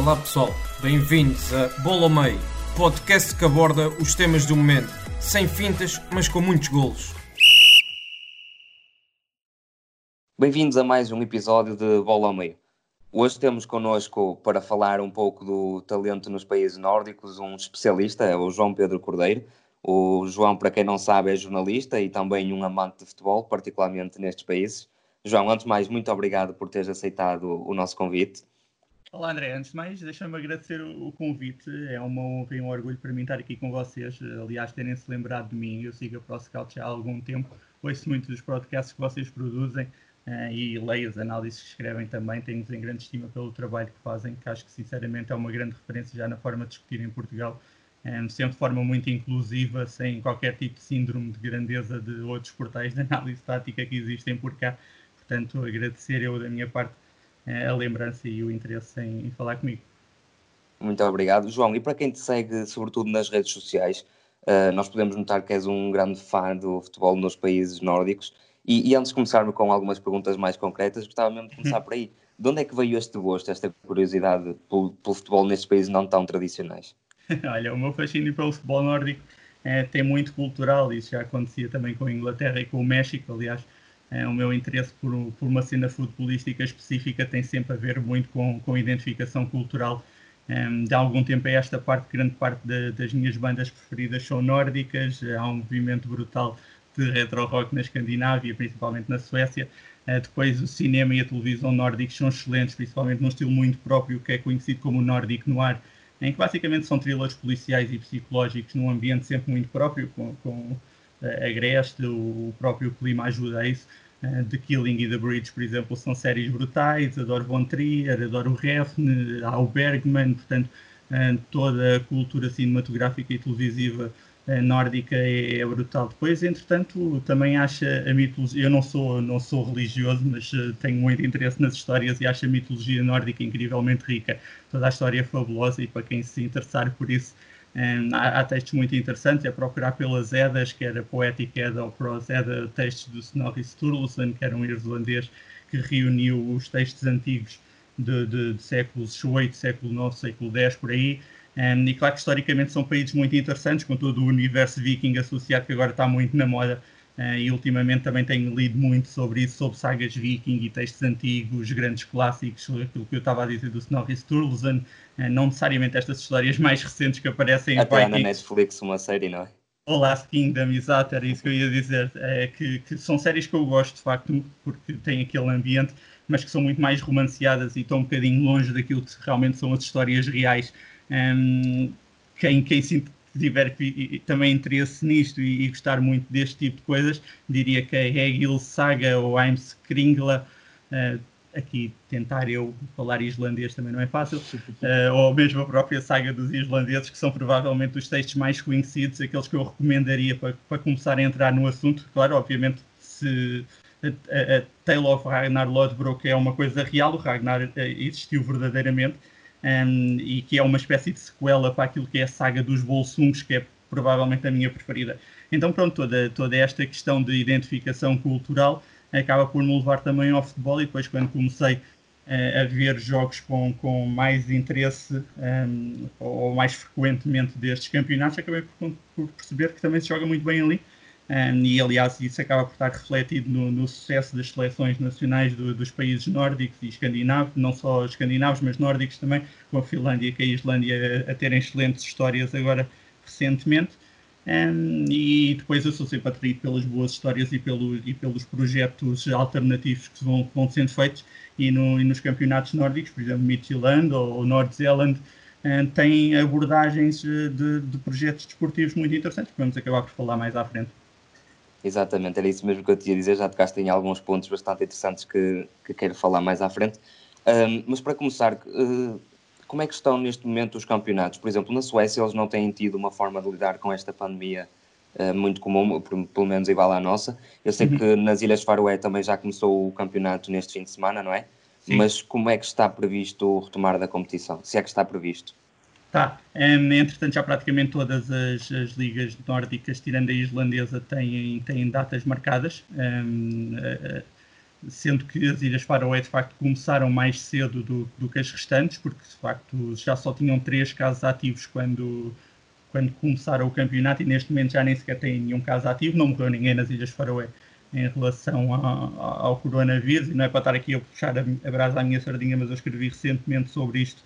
Olá pessoal, bem-vindos a Bola ao Meio, podcast que aborda os temas do momento, sem fintas, mas com muitos golos. Bem-vindos a mais um episódio de Bola ao Meio. Hoje temos connosco para falar um pouco do talento nos países nórdicos um especialista, é o João Pedro Cordeiro. O João, para quem não sabe, é jornalista e também um amante de futebol, particularmente nestes países. João, antes de mais, muito obrigado por teres aceitado o nosso convite. Olá André, antes de mais deixa-me agradecer o convite, é uma honra e um orgulho para mim estar aqui com vocês, aliás terem-se lembrado de mim, eu sigo a ProScout já há algum tempo, ouço muito dos podcasts que vocês produzem uh, e leio as análises que escrevem também, tenho-vos em grande estima pelo trabalho que fazem, que acho que sinceramente é uma grande referência já na forma de discutir em Portugal, um, sempre de forma muito inclusiva, sem qualquer tipo de síndrome de grandeza de outros portais de análise tática que existem por cá, portanto agradecer eu da minha parte a lembrança e o interesse em, em, falar comigo. Muito obrigado. João, e para quem te segue, sobretudo nas redes sociais, uh, nós podemos notar que és um grande fã do futebol nos países nórdicos. E, e antes de começarmos com algumas perguntas mais concretas, gostava mesmo de começar por aí. De onde é que veio este gosto, esta curiosidade pelo, pelo futebol nestes países não tão tradicionais? Olha, o meu fascínio pelo futebol nórdico é, tem muito cultural, isso já acontecia também com a Inglaterra e com o México, aliás, é, o meu interesse por, por, uma cena futebolística específica tem sempre a ver muito com, com identificação cultural. Um, de algum tempo a esta parte, grande parte de, das minhas bandas preferidas são nórdicas, há um movimento brutal de retro rock na Escandinávia, principalmente na Suécia. Uh, depois o cinema e a televisão nórdicos são excelentes, principalmente num estilo muito próprio que é conhecido como Nordic Noir, em que basicamente são thrillers policiais e psicológicos num ambiente sempre muito próprio, com, com agreste, o próprio clima ajuda a isso. Uh, The Killing e The Bridge, por exemplo, são séries brutais. Adoro Von Trier, adoro Refn, há o Bergman, portanto, uh, toda a cultura cinematográfica e televisiva uh, nórdica é, é, brutal. Depois, entretanto, também acho a mitologia. Eu não sou, não sou religioso, mas tenho muito interesse nas histórias e acho a mitologia nórdica incrivelmente rica. Toda a história é fabulosa e para quem se interessar por isso um, há, textos muito interessantes, é procurar pelas Edas, que era Poetic Edda ou Prose Edda, textos do Snorri Sturluson, que era um irlandês que reuniu os textos antigos de, de, de séculos 8, século 9, século 10, por aí. Um, e claro que historicamente são países muito interessantes, com todo o universo viking associado, que agora está muito na moda Uh, e ultimamente também tenho lido muito sobre isso, sobre sagas viking e textos antigos, grandes clássicos, aquilo que eu estava a dizer do Snorri Sturluson, uh, não necessariamente estas histórias mais recentes que aparecem Até em na Netflix uma série, não é? O Last Kingdom, exato, era isso que eu ia dizer, é, que, que, são séries que eu gosto de facto, porque têm aquele ambiente, mas que são muito mais romanceadas e estão um bocadinho longe daquilo que realmente são as histórias reais. Um, quem, quem se tiver também interesse nisto e, e, gostar muito deste tipo de coisas, diria que a Hegil Saga ou Heimskringla, uh, aqui tentar eu falar islandês também não é fácil, uh, ou mesmo a própria saga dos islandeses, que são provavelmente os textos mais conhecidos, aqueles que eu recomendaria para, para começar a entrar no assunto. Claro, obviamente, se a, a, a Tale of Ragnar Lodbrok é uma coisa real, o Ragnar uh, existiu verdadeiramente, um, e que é uma espécie de sequela para aquilo que é a saga dos Bolsungs, que é provavelmente a minha preferida. Então, pronto, toda, toda esta questão de identificação cultural acaba por me levar também ao futebol e depois quando comecei uh, a ver jogos com, com mais interesse um, ou mais frequentemente destes campeonatos, acabei por, por perceber que também se joga muito bem ali um, e aliás isso acaba por estar refletido no, no sucesso das seleções nacionais do, dos países nórdicos e escandinavos, não só escandinavos, mas nórdicos também, com a Finlândia e a Islândia a, terem excelentes histórias agora recentemente. Um, e depois eu sou sempre atraído pelas boas histórias e, pelo, e pelos projetos alternativos que vão, vão sendo feitos e, no, e nos campeonatos nórdicos, por exemplo, Midtjylland ou, ou Nord-Zealand, um, têm abordagens de, de projetos desportivos muito interessantes que vamos acabar por falar mais à frente. Exatamente, era isso mesmo que eu te ia dizer. Já tocaste em alguns pontos bastante interessantes que, que quero falar mais à frente. Um, mas para começar, uh, como é que estão neste momento os campeonatos? Por exemplo, na Suécia eles não têm tido uma forma de lidar com esta pandemia uh, muito comum, pelo menos igual à nossa. Eu sei uhum. que nas Ilhas Faroé também já começou o campeonato neste fim de semana, não é? Sim. Mas como é que está previsto o retomar da competição? Se é que está previsto? Tá. Um, entretanto, já praticamente todas as, as, ligas nórdicas, tirando a islandesa, têm, têm datas marcadas, um, uh, sendo que as Ilhas Faroé de facto começaram mais cedo do, do, que as restantes, porque de facto já só tinham três casos ativos quando, quando começaram o campeonato e neste momento já nem sequer têm nenhum caso ativo, não morreu ninguém nas Ilhas Faroé em relação ao, ao coronavírus, e não é para estar aqui a puxar a, a brasa à minha sardinha, mas eu escrevi recentemente sobre isto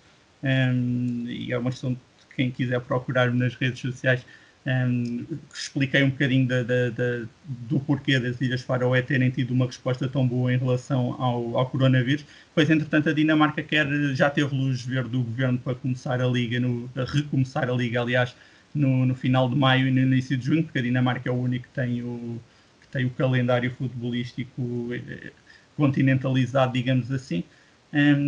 e é uma questão de quem quiser procurar nas redes sociais. Um, expliquei um bocadinho da, da, da, do porquê das Ilhas Faroé terem tido uma resposta tão boa em relação ao, ao coronavírus. Pois, entretanto, a Dinamarca quer, já teve luz verde do governo para começar a Liga, no, a recomeçar a Liga, aliás, no, no, final de maio e no início de junho, porque a Dinamarca é o único que tem o, que tem o calendário futebolístico eh, continentalizado, digamos assim.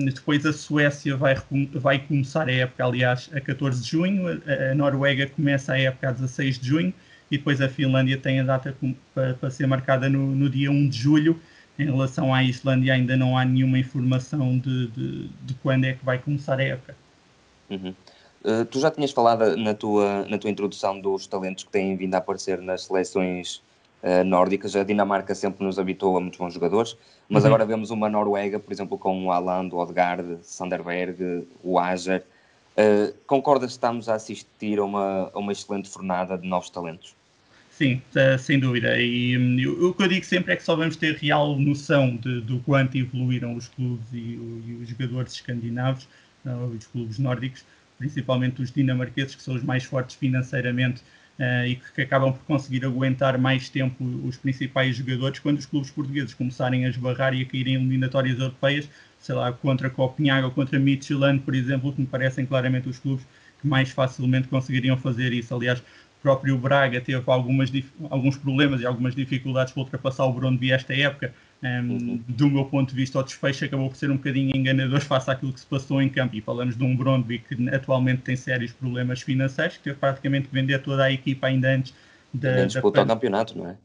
Depois a Suécia vai, vai começar a época, aliás, a 14 de junho, a, a, Noruega começa a época a 16 de junho e depois a Finlândia tem a data para, para ser marcada no, no, dia 1 de julho. Em relação à Islândia, ainda não há nenhuma informação de, de, de quando é que vai começar a época. Uhum. Uh, tu já tinhas falado na tua, na tua introdução dos talentos que têm vindo a aparecer nas seleções uh, nórdicas. A Dinamarca sempre nos habitou a muitos bons jogadores, mas uhum. agora vemos uma Noruega, por exemplo, com o Aland, o Odegaard, Sanderberg, o Ager. Uh, concordas que estamos a assistir a uma, a uma excelente fornada de novos talentos? Sim, sem dúvida. E um, o que eu digo sempre é que só vamos ter real noção de, do quanto evoluíram os clubes e, e os jogadores escandinavos, os clubes nórdicos, principalmente os dinamarqueses, que são os mais fortes financeiramente uh, e que, acabam por conseguir aguentar mais tempo os principais jogadores quando os clubes portugueses começarem a esbarrar e a cair em eliminatórias europeias, sei lá, contra Copenhague ou contra Midtjylland, por exemplo, que me parecem claramente os clubes que mais facilmente conseguiriam fazer isso. Aliás, próprio Braga teve algumas, alguns problemas e algumas dificuldades para ultrapassar o Brondby esta época, um, do meu ponto de vista, o desfecho acabou por ser um bocadinho enganador face àquilo que se passou em campo. E falamos de um Brondby que atualmente tem sérios problemas financeiros, que teve praticamente que vender toda a equipa ainda antes da. Nem disputa da... o campeonato, não é?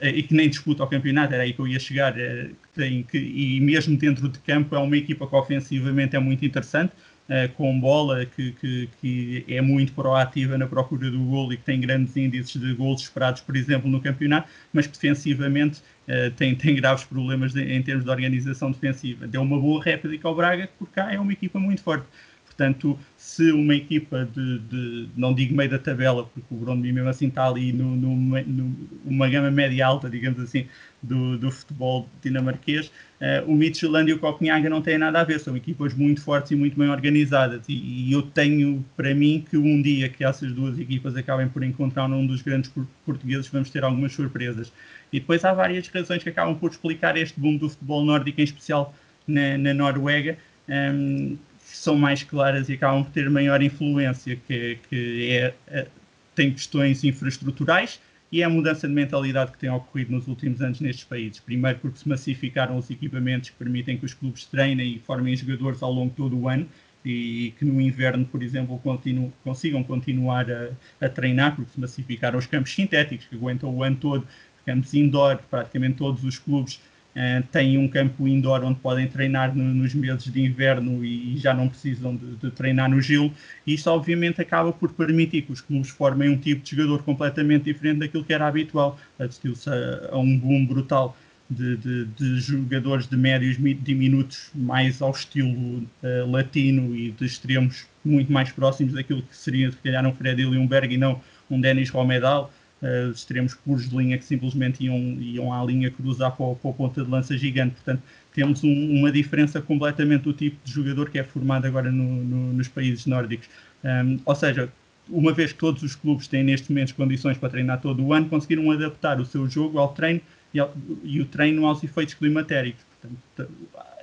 Eh, e que nem disputa o campeonato, era aí que eu ia chegar. Eh, tem que, e mesmo dentro de campo, é uma equipa que ofensivamente é muito interessante uh, com bola, que, que, que, é muito proativa na procura do gol e que tem grandes índices de gols esperados, por exemplo, no campeonato, mas que defensivamente uh, tem, tem graves problemas de, em termos de organização defensiva. Deu uma boa réplica ao Braga, porque cá é uma equipa muito forte. Portanto, se uma equipa de, de, não digo meio da tabela, porque o Brondby mesmo assim está ali no, no, no, uma gama média alta, digamos assim, do, do futebol dinamarquês, uh, o Midtjylland e o Copenhagen não têm nada a ver, são equipas muito fortes e muito bem organizadas e, e, eu tenho para mim que um dia que essas duas equipas acabem por encontrar um dos grandes portugueses, vamos ter algumas surpresas. E depois há várias razões que acabam por explicar este boom do futebol nórdico, em especial na, na Noruega, um, ehm, são mais claras e acabam por ter maior influência, que, que é, é, tem questões infraestruturais e é a mudança de mentalidade que tem ocorrido nos últimos anos nestes países. Primeiro porque se massificaram os equipamentos que permitem que os clubes treinem e formem jogadores ao longo de todo o ano e que no inverno, por exemplo, continu, consigam continuar a, a, treinar, porque se massificaram os campos sintéticos, que aguentam o ano todo, campos indoor, praticamente todos os clubes Uh, têm um campo indoor onde podem treinar no, nos meses de inverno e, já não precisam de, de, treinar no gelo. E isto, obviamente, acaba por permitir que os clubes formem um tipo de jogador completamente diferente daquilo que era habitual. Assistiu-se a, a, um boom brutal de, de, de, jogadores de médios diminutos, mais ao estilo uh, latino e de extremos muito mais próximos daquilo que seria, se calhar, um Fred Illenberg e não um Denis Romedal uh, extremos puros de linha que simplesmente iam, iam à linha cruzar para, a ponta de lança gigante. Portanto, temos um, uma diferença completamente do tipo de jogador que é formado agora no, no, nos países nórdicos. Um, ou seja, uma vez que todos os clubes têm neste momento condições para treinar todo o ano, conseguiram adaptar o seu jogo ao treino e, ao, e o treino aos efeitos climatéricos. Portanto,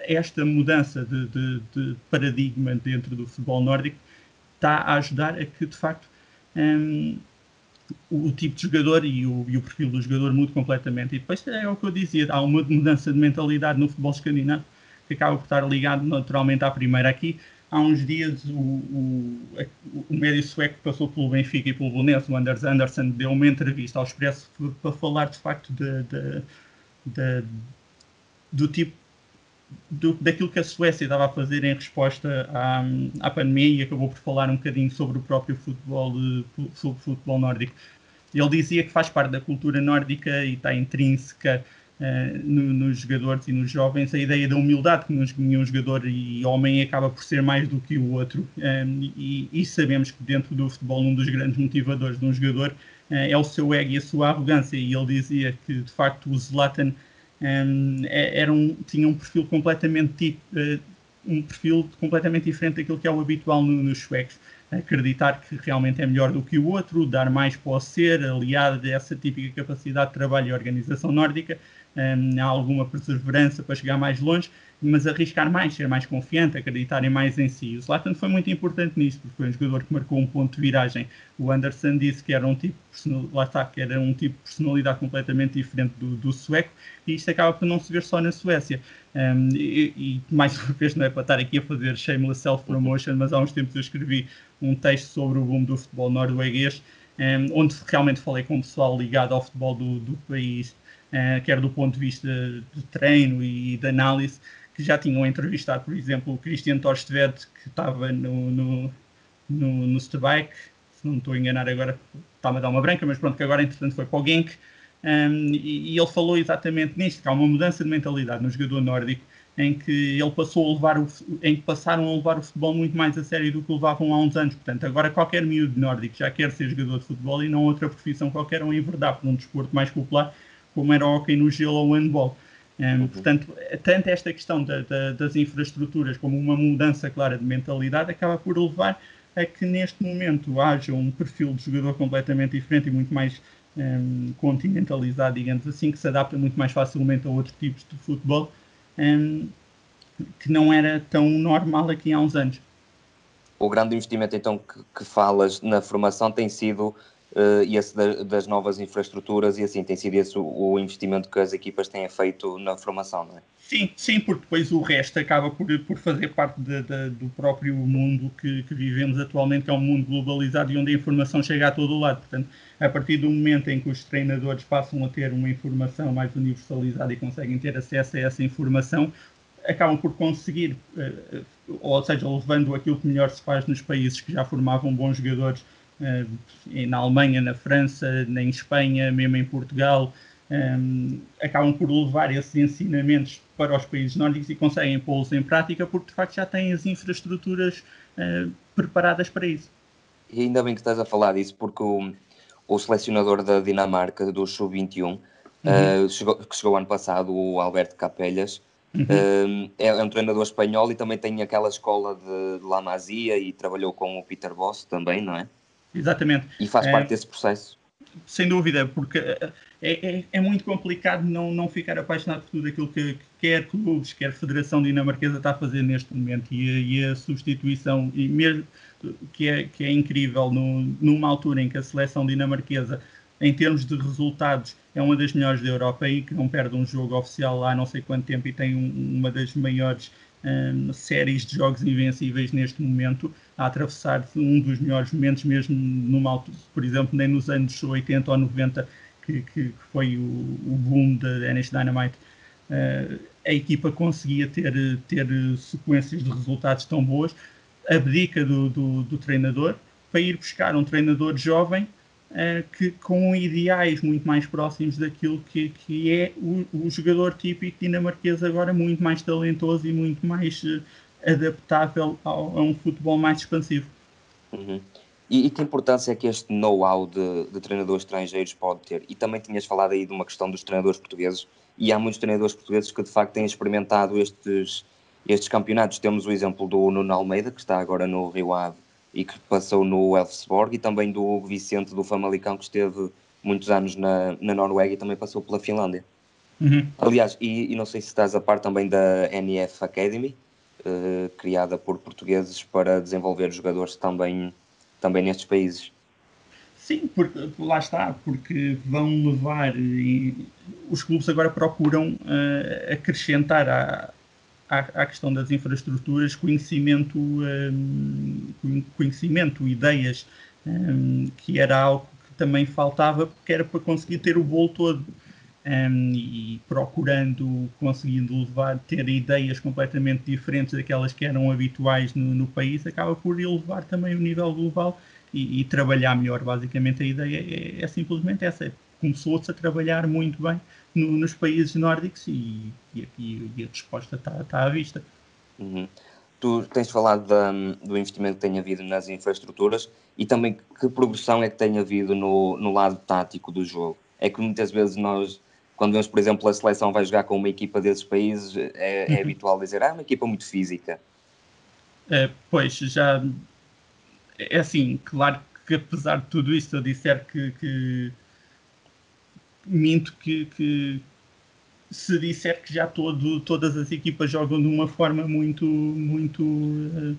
esta mudança de, de, de, paradigma dentro do futebol nórdico está a ajudar a que, de facto, um, o, tipo de jogador e o, e o, perfil do jogador muda completamente. E depois é o que eu dizia, há uma mudança de mentalidade no futebol escandinavo que acaba por estar ligado naturalmente à primeira aqui. há uns dias o, o, o médio sueco passou pelo Benfica e pelo Belenense, o Anders Anderson, deu uma entrevista ao Expresso para falar de facto de, de, de, do tipo do, daquilo que a Suécia estava a fazer em resposta à, à pandemia e acabou por falar um bocadinho sobre o próprio futebol, sobre o futebol nórdico. Ele dizia que faz parte da cultura nórdica e está intrínseca uh, no, nos jogadores e nos jovens a ideia da humildade que nos, nenhum jogador e homem acaba por ser mais do que o outro. Um, e, e, sabemos que dentro do futebol um dos grandes motivadores de um jogador uh, é o seu ego e a sua arrogância. E ele dizia que de facto o Zlatan um, era um, tinha um perfil completamente uh, um perfil completamente diferente daquilo que é o habitual no, nos suecos. Acreditar que realmente é melhor do que o outro, dar mais para o ser, aliado a essa típica capacidade de trabalho e organização nórdica, um, alguma perseverança para chegar mais longe, mas arriscar mais, ser mais confiante, acreditarem mais em si. O Zlatan foi muito importante nisso, porque foi um jogador que marcou um ponto de viragem. O Anderson disse que era um tipo lá está, que era um tipo de personalidade completamente diferente do, do sueco, e isto acaba por não se ver só na Suécia. Um, e, e, mais uma vez, não é para estar aqui a fazer shameless self-promotion, mas há uns tempos eu escrevi um texto sobre o boom do futebol norueguês, um, onde realmente falei com o pessoal ligado ao futebol do, do país, uh, quer do ponto de vista de treino e de análise, que já tinham entrevistado, por exemplo, o Christian Torstvedt, que estava no, no, no, no se não estou a enganar agora, está-me a dar uma branca, mas pronto, que agora entretanto foi para o Genk, um, e, e, ele falou exatamente nisto, que há uma mudança de mentalidade no jogador nórdico, em que ele passou a levar o, em que passaram a levar o futebol muito mais a sério do que levavam há uns anos. Portanto, agora qualquer miúdo nórdico já quer ser jogador de futebol e não outra profissão qualquer ou enverdar por um desporto mais popular, como era o hockey no gelo ou o handball. Um, uhum. Portanto, tanto esta questão da, da, das infraestruturas como uma mudança clara de mentalidade acaba por levar a que neste momento haja um perfil de jogador completamente diferente e muito mais um, continentalizado, digamos assim, que se adapta muito mais facilmente a outros tipos de futebol, um, que não era tão normal aqui há uns anos. O grande investimento então que, que falas na formação tem sido uh, esse da, das novas infraestruturas e assim tem sido esse o, o, investimento que as equipas têm feito na formação, não é? Sim, sim, porque depois o resto acaba por, por fazer parte de, de, do próprio mundo que, que, vivemos atualmente, que é um mundo globalizado e onde a informação chega a todo lado. Portanto, a partir do momento em que os treinadores passam a ter uma informação mais universalizada e conseguem ter acesso a essa informação, acabam por conseguir, uh, ou seja, levando aquilo que melhor se faz nos países que já formavam bons jogadores eh, na Alemanha, na França, em Espanha, mesmo em Portugal, um, eh, acabam por levar esses ensinamentos para os países nórdicos e conseguem pô-los em prática porque de facto já têm as infraestruturas uh, preparadas para isso. E ainda bem que estás a falar disso porque o, o selecionador da Dinamarca do Sub-21 uhum. uh, chegou, que chegou ano passado, o Alberto Capellas, uhum. uh, é, é, um treinador espanhol e também tem aquela escola de, de La Masia e trabalhou com o Peter Boss também, não é? Exatamente. E faz parte é, desse processo. Sem dúvida, porque é, é, é, muito complicado não, não ficar apaixonado por tudo aquilo que, que quer clubes, quer Federação Dinamarquesa está a fazer neste momento e a, e a substituição, e mesmo que é, que é incrível no, numa altura em que a seleção dinamarquesa, em termos de resultados, é uma das melhores da Europa e que não perde um jogo oficial lá há não sei quanto tempo e tem um, uma das maiores um, séries de jogos invencíveis neste momento, a atravessar um dos melhores momentos, mesmo numa altura, por exemplo, nem nos anos 80 ou 90, que, que foi o, o boom da NH Dynamite, uh, a equipa conseguia ter, ter sequências de resultados tão boas, abdica do, do, do treinador para ir buscar um treinador jovem que, com ideais muito mais próximos daquilo que, que é o, o, jogador típico dinamarquês, agora muito mais talentoso e muito mais uh, adaptável ao, a um futebol mais expansivo. Uhum. E, e, que importância é que este know-how de, de, treinadores estrangeiros pode ter? E também tinhas falado aí de uma questão dos treinadores portugueses, e há muitos treinadores portugueses que de facto têm experimentado estes, estes campeonatos. Temos o exemplo do Nuno Almeida, que está agora no Rio Ave e que passou no Elfsborg, e também do Vicente do Famalicão, que esteve muitos anos na, na Noruega e também passou pela Finlândia. Uhum. Aliás, e, e, não sei se estás a par também da NF Academy, uh, criada por portugueses para desenvolver jogadores também, também nestes países. Sim, porque lá está, porque vão levar. E, os clubes agora procuram uh, acrescentar à, à, questão das infraestruturas, conhecimento, um, conhecimento ideias, um, que era algo que também faltava, porque era para conseguir ter o bolo todo. Um, e procurando, conseguindo levar, ter ideias completamente diferentes daquelas que eram habituais no, no país, acaba por elevar também o nível global e, e trabalhar melhor. Basicamente, a ideia é, é simplesmente essa: começou-se a trabalhar muito bem no, nos países nórdicos e, e, e a resposta está, está à vista. Uhum. Tu tens falado da, do investimento que tem havido nas infraestruturas e também que progressão é que tem havido no, no lado tático do jogo. É que muitas vezes nós, quando vemos, por exemplo, a seleção vai jogar com uma equipa desses países, é, é uhum. habitual dizer, ah, é uma equipa muito física. É, pois, já é assim, claro que apesar de tudo isto, eu disser que, que minto que, que, se disser que já todo, todas as equipas jogam de uma forma muito, muito uh,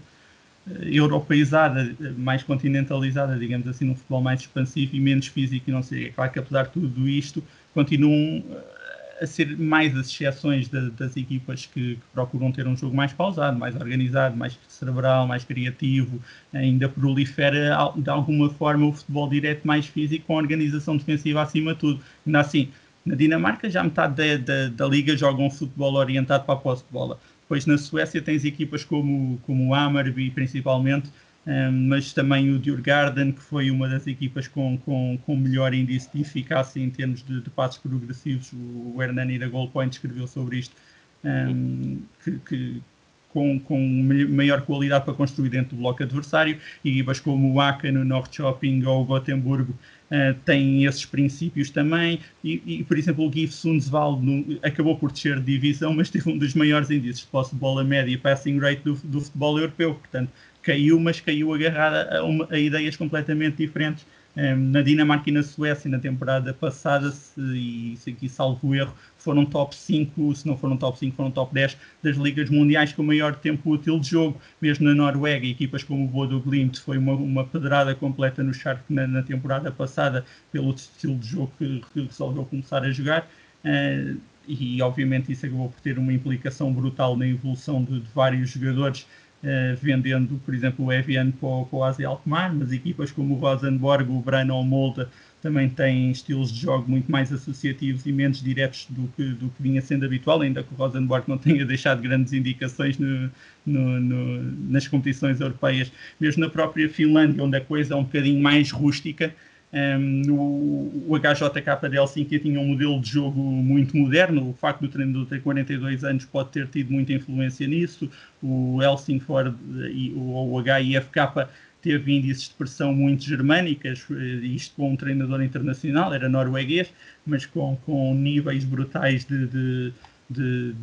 europeizada, mais continentalizada, digamos assim, num futebol mais expansivo e menos físico e não sei. É claro que apesar de tudo isto, continuam uh, a ser mais as exceções das equipas que, que, procuram ter um jogo mais pausado, mais organizado, mais cerebral, mais criativo, ainda prolifera de alguma forma o futebol direto mais físico com organização defensiva acima de tudo. Ainda assim, na Dinamarca já metade da, da, da liga joga um futebol orientado para a posse de bola. Depois na Suécia tens equipas como, como o Hammarby principalmente, mas também o Djurgården, que foi uma das equipas com, com, com melhor índice de eficácia em termos de, de passos progressivos. O, Hernani da Goalpoint escreveu sobre isto, um, que, que, com, com maior qualidade para construir dentro do bloco adversário. E equipas como o Aka no Norrköping ou o Gotemburgo uh, têm esses princípios também. E, e por exemplo, o GIF Sundsvall acabou por descer de divisão, mas teve um dos maiores índices de posse de bola média e passing rate do, do futebol europeu. Portanto, caiu, mas caiu agarrada a, uma, a ideias completamente diferentes. Um, na Dinamarca e na Suécia, na temporada passada, se, e se aqui salvo erro, foram top 5, se não foram top 5, foram top 10 das ligas mundiais com maior tempo útil de jogo. Mesmo na Noruega, equipas como o Bodo Glimt foi uma, uma pedrada completa no Shark na, na, temporada passada, pelo estilo de jogo que, que resolveu começar a jogar. Uh, e obviamente isso acabou por ter uma implicação brutal na evolução de, de vários jogadores Uh, vendendo, por exemplo, o Evian para, o, para o Asia Alkmaar, mas equipas como o Rosenborg, o Brano ou o Molde também têm estilos de jogo muito mais associativos e menos diretos do que, do que vinha sendo habitual, ainda que o Rosenborg não tenha deixado grandes indicações no, no, no, nas competições europeias. Mesmo na própria Finlândia, onde a coisa é um bocadinho mais rústica, um, o, o HJK de Helsinki tinha um modelo de jogo muito moderno. O facto do treinador ter 42 anos pode ter tido muita influência nisso. O Helsingford e o, HIFK teve índices de pressão muito germânicas, eh, isto com um treinador internacional, era norueguês, mas com, com níveis brutais de, de, de,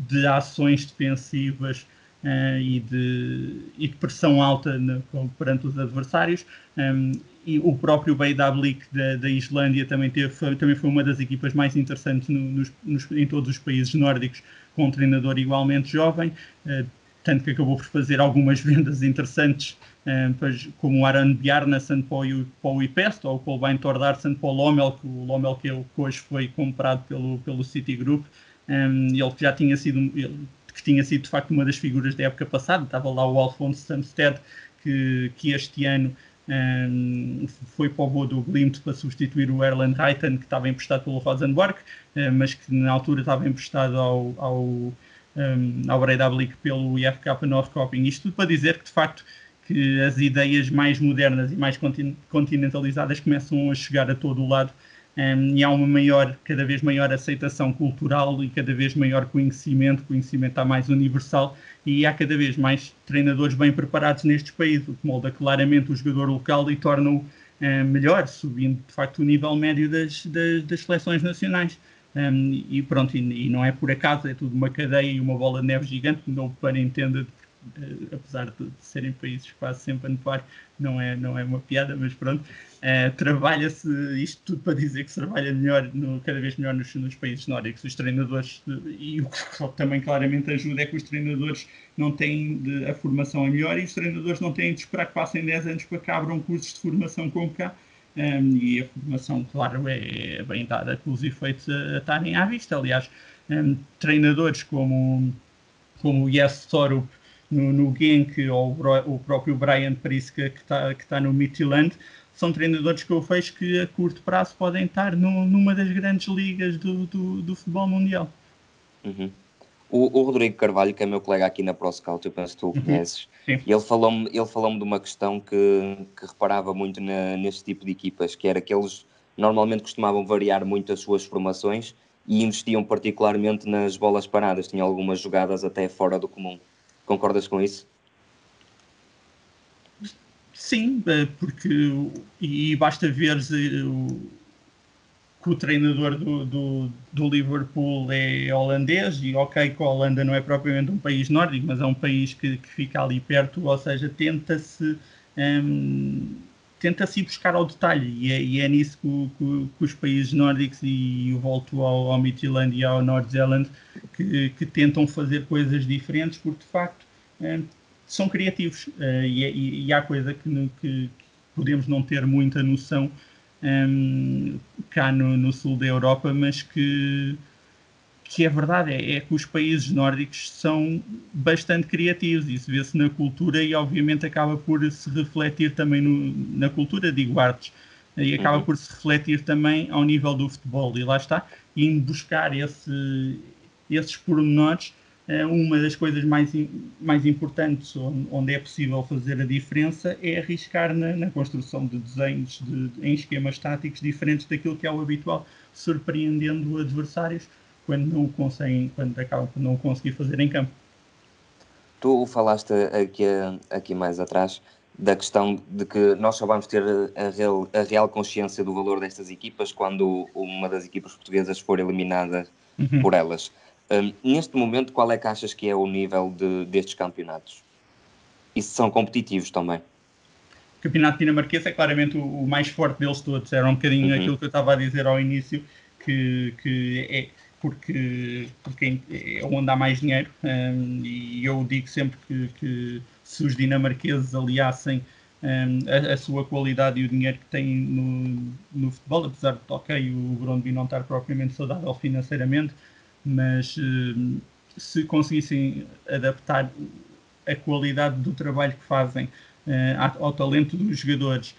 de ações defensivas e, de, e de pressão alta na, perante os adversários. Um, e o próprio Beidablik da, da Islândia também, teve, também foi uma das equipas mais interessantes no, nos, nos, em todos os países nórdicos, com um treinador igualmente jovem, uh, tanto que acabou por fazer algumas vendas interessantes, uh, como o Aran Bjarnason para o, para IPEST, ou o Colbein Tordarsen para o Lommel, que o Lommel que, hoje foi comprado pelo, pelo Citigroup, um, ele que já tinha sido, ele, que tinha sido de facto uma das figuras da época passada, estava lá o Alfonso Samsted, que, que este ano um, foi para o Bodo Glimt para substituir o Erland Reiten, que estava emprestado pelo Rosenborg, um, mas que na altura estava emprestado ao, ao, um, ao Breidablik pelo IFK Norrköping. Isto tudo para dizer que, de facto, que as ideias mais modernas e mais continentalizadas começam a chegar a todo o lado um, e há uma maior, cada vez maior aceitação cultural e cada vez maior conhecimento, conhecimento está mais universal e há cada vez mais treinadores bem preparados nestes países, o que molda claramente o jogador local e torna-o um, melhor, subindo de facto o nível médio das, das, das seleções nacionais. Um, e pronto, e, e, não é por acaso, é tudo uma cadeia e uma bola de neve gigante, não para entenda apesar de serem países quase sempre a nevar, não é, não é uma piada, mas pronto, uh, trabalha-se isto tudo para dizer que se trabalha melhor, no, cada vez melhor nos, nos países nórdicos. Os treinadores, e o que também claramente ajuda é que os treinadores não têm de, a formação é melhor e os treinadores não têm de esperar que passem 10 anos para que abram cursos de formação como cá. Um, e a formação, claro, é bem dada com os efeitos a, estarem à vista. Aliás, um, treinadores como como o Yes Sorup no, no Genk ou o próprio Brian Priska que está que tá no Midtjylland, são treinadores que eu vejo que a curto prazo podem estar no, numa das grandes ligas do, do, do futebol mundial. Uhum. O, o, Rodrigo Carvalho, que é meu colega aqui na ProScout, eu penso que tu o uhum. conheces, uhum. ele falou-me ele falou de uma questão que, que reparava muito na, neste tipo de equipas, que era que eles normalmente costumavam variar muito as suas formações e investiam particularmente nas bolas paradas, tinham algumas jogadas até fora do comum. Concordas com isso? Sim, eh, porque e basta ver eh, que o treinador do, do, do, Liverpool é holandês e ok que a Holanda não é propriamente um país nórdico, mas é um país que, que fica ali perto, ou seja, tenta-se um, tenta-se ir buscar ao detalhe e é, e é nisso que, que, que, os países nórdicos e eu volto ao, ao Midtjylland e ao North Zealand que, que, tentam fazer coisas diferentes porque de facto um, são criativos uh, e, e, e, há coisa que, que, podemos não ter muita noção um, cá no, no, sul da Europa, mas que, que é verdade, é, é, que os países nórdicos são bastante criativos, isso vê-se na cultura e obviamente acaba por se refletir também no, na cultura, digo artes, e acaba uhum. por se refletir também ao nível do futebol, e lá está, indo buscar esse, esses pormenores eh, uma das coisas mais, mais importantes onde é possível fazer a diferença é arriscar na, na construção de desenhos de, de, em esquemas táticos diferentes daquilo que é o habitual, surpreendendo adversários quando não conseguem, quando acabam por não conseguir fazer em campo. Tu falaste aqui, aqui mais atrás da questão de que nós só vamos ter a real, a real consciência do valor destas equipas quando uma das equipas portuguesas for eliminada uhum. por elas. Um, neste momento, qual é que achas que é o nível de, destes campeonatos? E se são competitivos também? O campeonato dinamarquês é claramente o, o mais forte deles todos. Era um bocadinho uhum. aquilo que eu estava a dizer ao início, que, que é porque, porque é onde há mais dinheiro. Um, e eu digo sempre que, que se os dinamarqueses aliassem um, a, a, sua qualidade e o dinheiro que têm no, no futebol, apesar de, ok, o Brondby não estar propriamente saudável financeiramente, mas eh, se conseguissem adaptar a qualidade do trabalho que fazem eh, ao talento dos jogadores,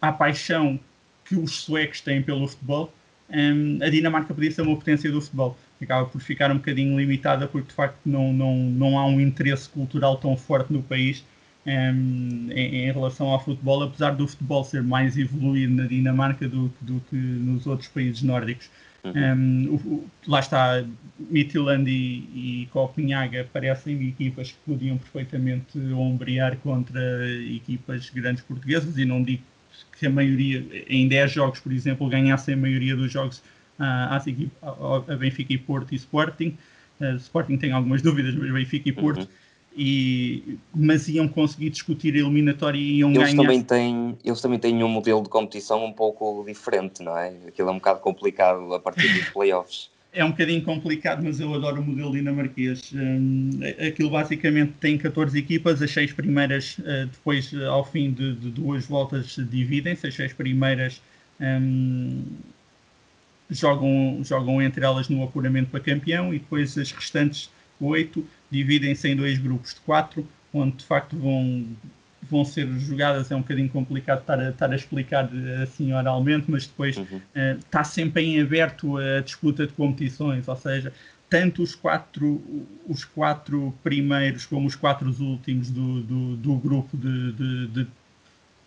à paixão que os suecos têm pelo futebol, eh, a Dinamarca podia ser uma potência do futebol. Acaba por ficar um bocadinho limitada porque de facto não, não, não há um interesse cultural tão forte no país em, em, relação ao futebol, apesar do futebol ser mais evoluído na Dinamarca do, do que nos outros países nórdicos. Uhum. Um, o, lá está, Midtjylland e, e Copenhaga parecem equipas que podiam perfeitamente ombrear contra equipas grandes portuguesas e não digo que a maioria, em 10 jogos, por exemplo, ganhassem a maioria dos jogos a, a Benfica e Porto e Sporting. Uh, Sporting tem algumas dúvidas, mas Benfica e Porto uhum e, mas iam conseguir discutir a eliminatória e iam eles ganhar. Também têm, eles também têm um modelo de competição um pouco diferente, não é? Aquilo é um bocado complicado a partir dos playoffs. É um bocadinho complicado, mas eu adoro o modelo dinamarquês. Um, aquilo basicamente tem 14 equipas, as seis primeiras, uh, depois, uh, ao fim de, de, duas voltas, dividem-se. As seis primeiras um, jogam, jogam entre elas no apuramento para campeão e depois as restantes oito dividem-se em dois grupos de quatro, onde de facto vão, vão ser jogadas. É um bocadinho complicado estar a, estar a explicar assim oralmente, mas depois uhum. uh, está sempre em aberto a disputa de competições, ou seja, tanto os quatro, os quatro primeiros como os quatro últimos do, do, do grupo de, de, de,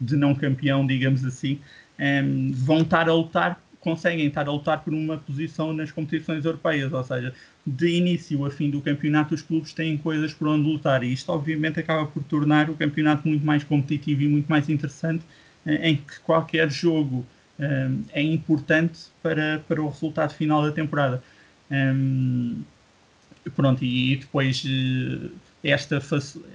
de, não campeão, digamos assim, um, ehm, vão estar a lutar conseguem estar a lutar por uma posição nas competições europeias, ou seja, de início a fim do campeonato os clubes têm coisas por onde lutar e isto obviamente acaba por tornar o campeonato muito mais competitivo e muito mais interessante eh, em que qualquer jogo um, eh, é importante para, para o resultado final da temporada. Um, pronto, e depois eh, esta,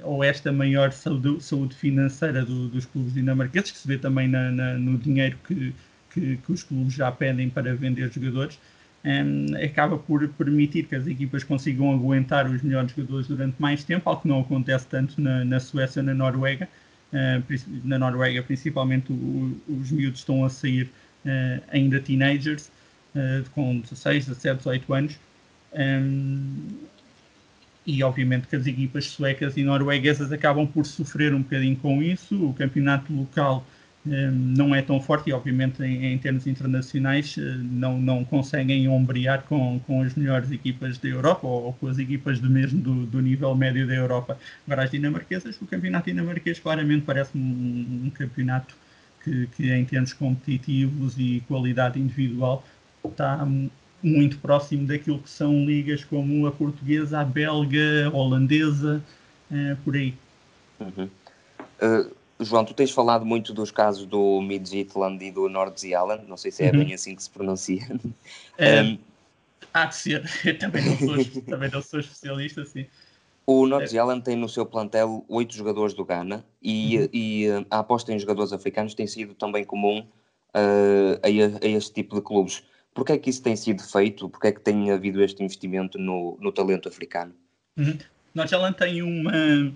ou esta maior saúde, saúde financeira do, dos clubes dinamarqueses, que se vê também na, na, no dinheiro que, que, que, os clubes já pedem para vender jogadores, um, acaba por permitir que as equipas consigam aguentar os melhores jogadores durante mais tempo, algo que não acontece tanto na, na Suécia ou na Noruega. Uh, na Noruega, principalmente, o, os miúdos estão a sair uh, ainda teenagers, uh, com 16, 17, 18 anos. Um, e obviamente que as equipas suecas e norueguesas acabam por sofrer um bocadinho com isso. O campeonato local não é tão forte e, obviamente, em, em termos internacionais, uh, não, não conseguem ombrear com, com as melhores equipas da Europa ou, ou com as equipas do mesmo do, do, nível médio da Europa. Agora, as dinamarquesas, o campeonato dinamarquês claramente parece um, um campeonato que, que, em termos competitivos e qualidade individual, está muito próximo daquilo que são ligas como a portuguesa, a belga, a holandesa, uh, por aí. Uhum. Uh, João, tu tens falado muito dos casos do Midgetland e do Nordsjælland, não sei se é uhum. bem assim que se pronuncia. É, um, há de ser, eu também não sou, também não sou especialista, sim. O Nordsjælland tem no seu plantel oito jogadores do Ghana e, uhum. e a aposta em jogadores africanos tem sido também comum uh, a, a, este tipo de clubes. Porquê é que isso tem sido feito? Porquê é que tem havido este investimento no, no talento africano? Uhum. Nordsjælland tem uma,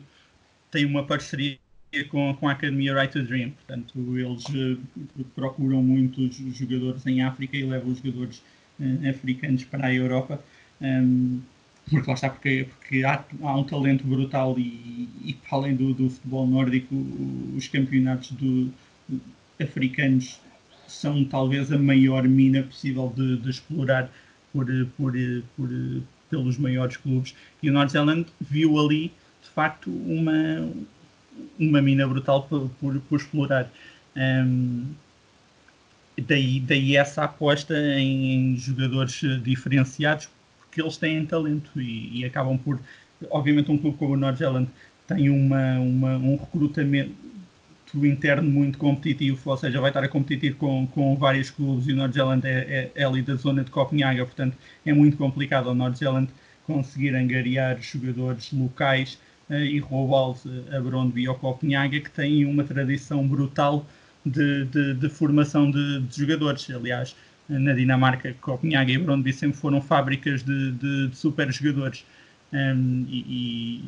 tem uma parceria com, com a Academia Right to Dream. Portanto, eles uh, procuram muitos jogadores em África e levam os jogadores uh, africanos para a Europa. Um, ehm, porque lá está, porque, porque há, há, um talento brutal e, e além do, do, futebol nórdico, os campeonatos do, africanos são talvez a maior mina possível de, de explorar por, por, por, pelos maiores clubes. E o North Zealand viu ali, de facto, uma, uma mina brutal por, por, por explorar. Um, daí, daí essa aposta em, em, jogadores diferenciados, porque eles têm talento e, e, acabam por. Obviamente, um clube como o North Zealand tem uma, uma, um recrutamento interno muito competitivo, ou seja, vai estar a competir com, com vários clubes e o North Zealand é, é, é ali da zona de Copenhaga, portanto é muito complicado ao North Zealand conseguir angariar jogadores locais e roubá-los a Brondby e ao que têm uma tradição brutal de, de, de formação de, de, jogadores. Aliás, na Dinamarca, Copenhaga e Brondby sempre foram fábricas de, super jogadores. Um, e,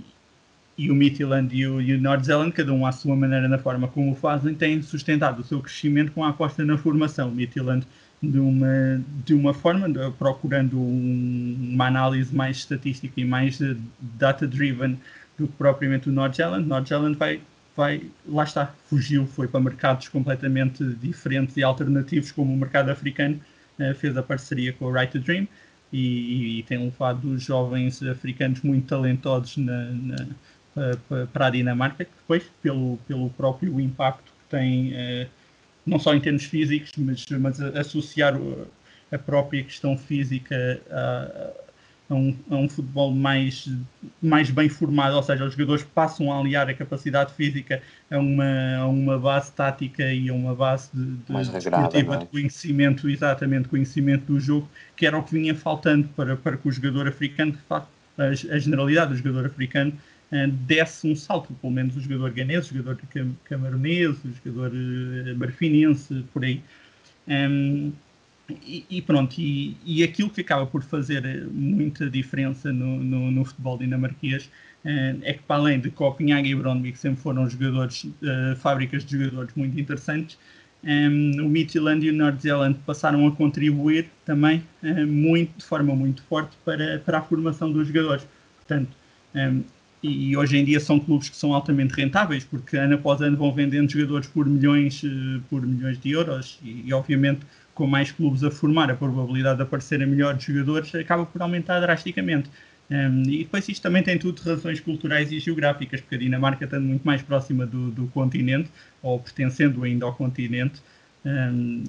e, o Midtjylland e o, e o Nordsjælland, cada um à sua maneira, na forma como o fazem, têm sustentado o seu crescimento com a aposta na formação. O Midtjylland de uma, de uma forma, de, procurando um, uma análise mais estatística e mais data-driven do que propriamente o Nordjylland. Nordjylland vai, vai, lá está, fugiu, foi para mercados completamente diferentes e alternativos, como o mercado africano, uh, fez a parceria com o Right to Dream e, e, tem levado jovens africanos muito talentosos na, na, para, a Dinamarca, que depois, pelo, pelo próprio impacto que tem, uh, não só em termos físicos, mas, mas associar a própria questão física a um, a um futebol mais, mais bem formado, ou seja, os jogadores passam a aliar a capacidade física a uma, a uma base tática e a uma base de, de, é? de conhecimento, exatamente, conhecimento do jogo, que era o que vinha faltando para, para que o jogador africano, de facto, a, a generalidade do jogador africano uh, desse um salto, pelo menos o jogador ganês, o jogador camaronês, o jogador uh, marfinense, por aí. Um, e, pronto, e, e, aquilo que acaba por fazer eh, muita diferença no, no, no futebol dinamarquês uh, é que, para além de Copenhague e Brøndby, que sempre foram jogadores, uh, fábricas de jogadores muito interessantes, o Midtjylland e o Nordsjælland passaram a contribuir também muito, de forma muito forte para, para a formação dos jogadores. Portanto, e hoje em dia são clubes que são altamente rentáveis, porque ano após ano vão vendendo jogadores por milhões, por milhões de euros, e, e obviamente com mais clubes a formar, a probabilidade de aparecerem melhores jogadores acaba por aumentar drasticamente. Um, e depois isto também tem tudo razões culturais e geográficas, porque a Dinamarca estando muito mais próxima do, do continente, ou pertencendo ainda ao continente, um,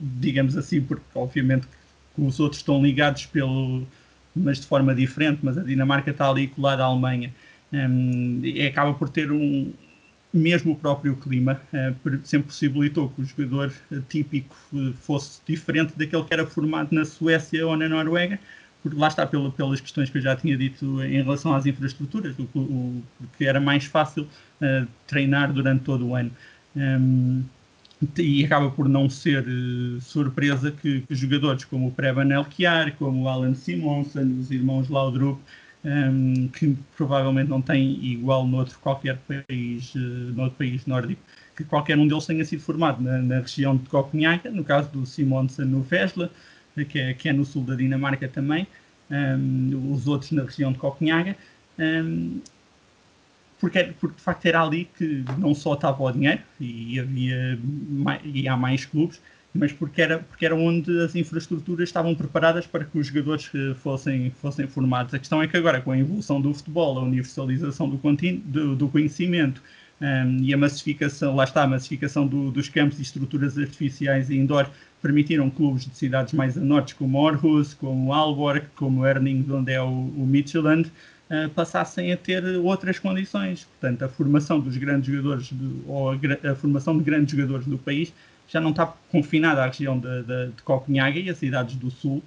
digamos assim, porque obviamente os outros estão ligados pelo, mas de forma diferente, mas a Dinamarca está ali colada à Alemanha. Um, e acaba por ter um, mesmo o próprio clima uh, sempre possibilitou que o jogador uh, típico uh, fosse diferente daquele que era formado na Suécia ou na Noruega, porque lá está pelas questões que eu já tinha dito em relação às infraestruturas, o, porque era mais fácil treinar durante todo o ano. Um, e acaba por não ser surpresa que, que, jogadores como o Preben Elkiar, como o Alan Simonsen, os irmãos Laudrup, um, que provavelmente não tem igual noutro qualquer país, uh, noutro país nórdico, que qualquer um deles tenha sido formado na, na região de Copenhaga, no caso do Simonsen no Vesla, que é, que é no sul da Dinamarca também, um, os outros na região de Copenhaga, um, porque, porque de facto era ali que não só estava o dinheiro e havia e há mais clubes, mas porque era, porque era onde as infraestruturas estavam preparadas para que os jogadores eh, fossem, fossem formados. A questão é que agora, com a evolução do futebol, a universalização do, do, do conhecimento um, e a massificação, lá está, a massificação do, dos campos e estruturas artificiais e indoor, permitiram clubes de cidades mais a norte, como Aarhus, como Aalborg, como Erning, onde é o, o Midtjylland, uh, passassem a ter outras condições. Portanto, a formação dos grandes jogadores, ou a, a, formação de grandes jogadores do país, já não está confinada à região de, de, de Copenhague e às cidades do sul,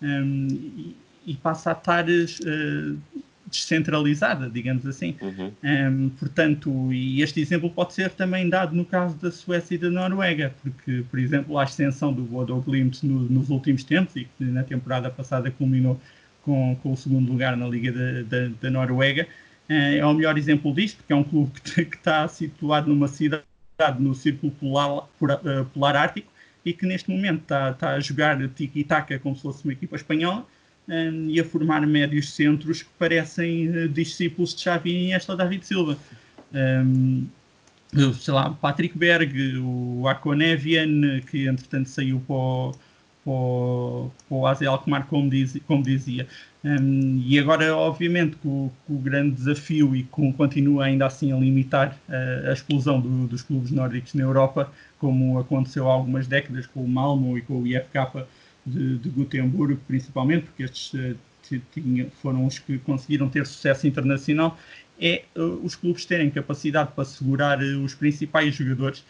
um, e, e, passa a estar uh, descentralizada, digamos assim. Uhum. Um, portanto, e este exemplo pode ser também dado no caso da Suécia e da Noruega, porque, por exemplo, a ascensão do Bodo Glimt no, nos últimos tempos, e que na temporada passada culminou com, com o segundo lugar na Liga da, da, da Noruega, uh, é o melhor exemplo disto, porque é um clube que está situado numa cidade no Círculo Polar, eh, Polar Ártico e que neste momento está, está a jogar tiki-taka como se fosse uma equipa espanhola um, ehm, e a formar médios centros que parecem uh, discípulos de Xavi e esta David Silva. Um, ehm, sei lá, Patrick Berg, o Akonevian, que entretanto saiu para o, para o, para o AZ Alkmaar, como, diz, como dizia. Um, e agora, obviamente, com, com, o grande desafio e com, continua ainda assim a limitar uh, a explosão do, dos clubes nórdicos na Europa, como aconteceu há algumas décadas com o Malmo e com o IFK de, de principalmente, porque estes uh, foram os que conseguiram ter sucesso internacional, é uh, os clubes terem capacidade para segurar os principais jogadores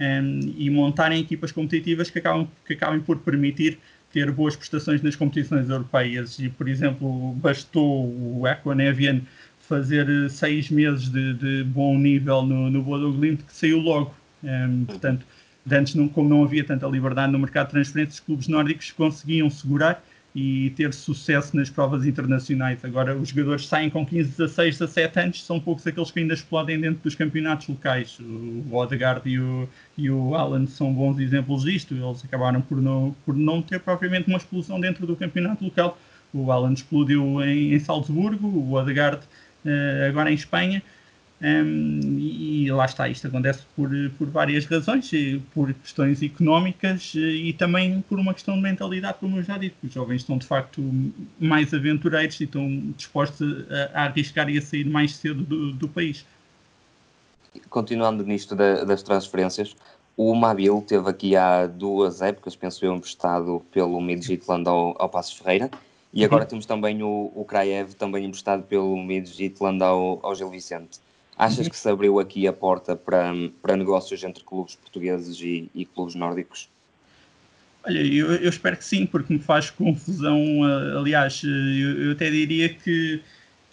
um, e montarem equipas competitivas que acabam, que acabem por permitir ter boas prestações nas competições europeias. E, por exemplo, bastou o Equanevian fazer eh, seis meses de, de bom nível no, no Bodo Glimt que saiu logo. Um, portanto, antes, não, como não havia tanta liberdade no mercado de transferências, os clubes nórdicos conseguiam segurar e ter sucesso nas provas internacionais. Agora, os jogadores saem com 15, 16, 17 anos, são poucos aqueles que ainda explodem dentro dos campeonatos locais. O Odegaard e o, e o Alan são bons exemplos disto. Eles acabaram por não, por não ter propriamente uma explosão dentro do campeonato local. O Alan explodiu em, em Salzburgo, o Odegaard uh, agora em Espanha. Um, e lá está, isto acontece por, por várias razões, por questões económicas e também por uma questão de mentalidade, como eu já disse. Os jovens estão de facto mais aventureiros e estão dispostos a, a arriscar e a sair mais cedo do, do país. Continuando nisto da, das transferências, o Mabil teve aqui há duas épocas, penso eu, emprestado pelo Midtjylland ao, ao Passos Ferreira. E agora uhum. temos também o, o Kraev, também emprestado pelo Midtjylland ao, ao Gil Vicente. Achas uhum. que se abriu aqui a porta para, para negócios entre clubes portugueses e, e clubes nórdicos? Olha, eu, eu, espero que sim, porque me faz confusão. Aliás, eu, eu, até diria que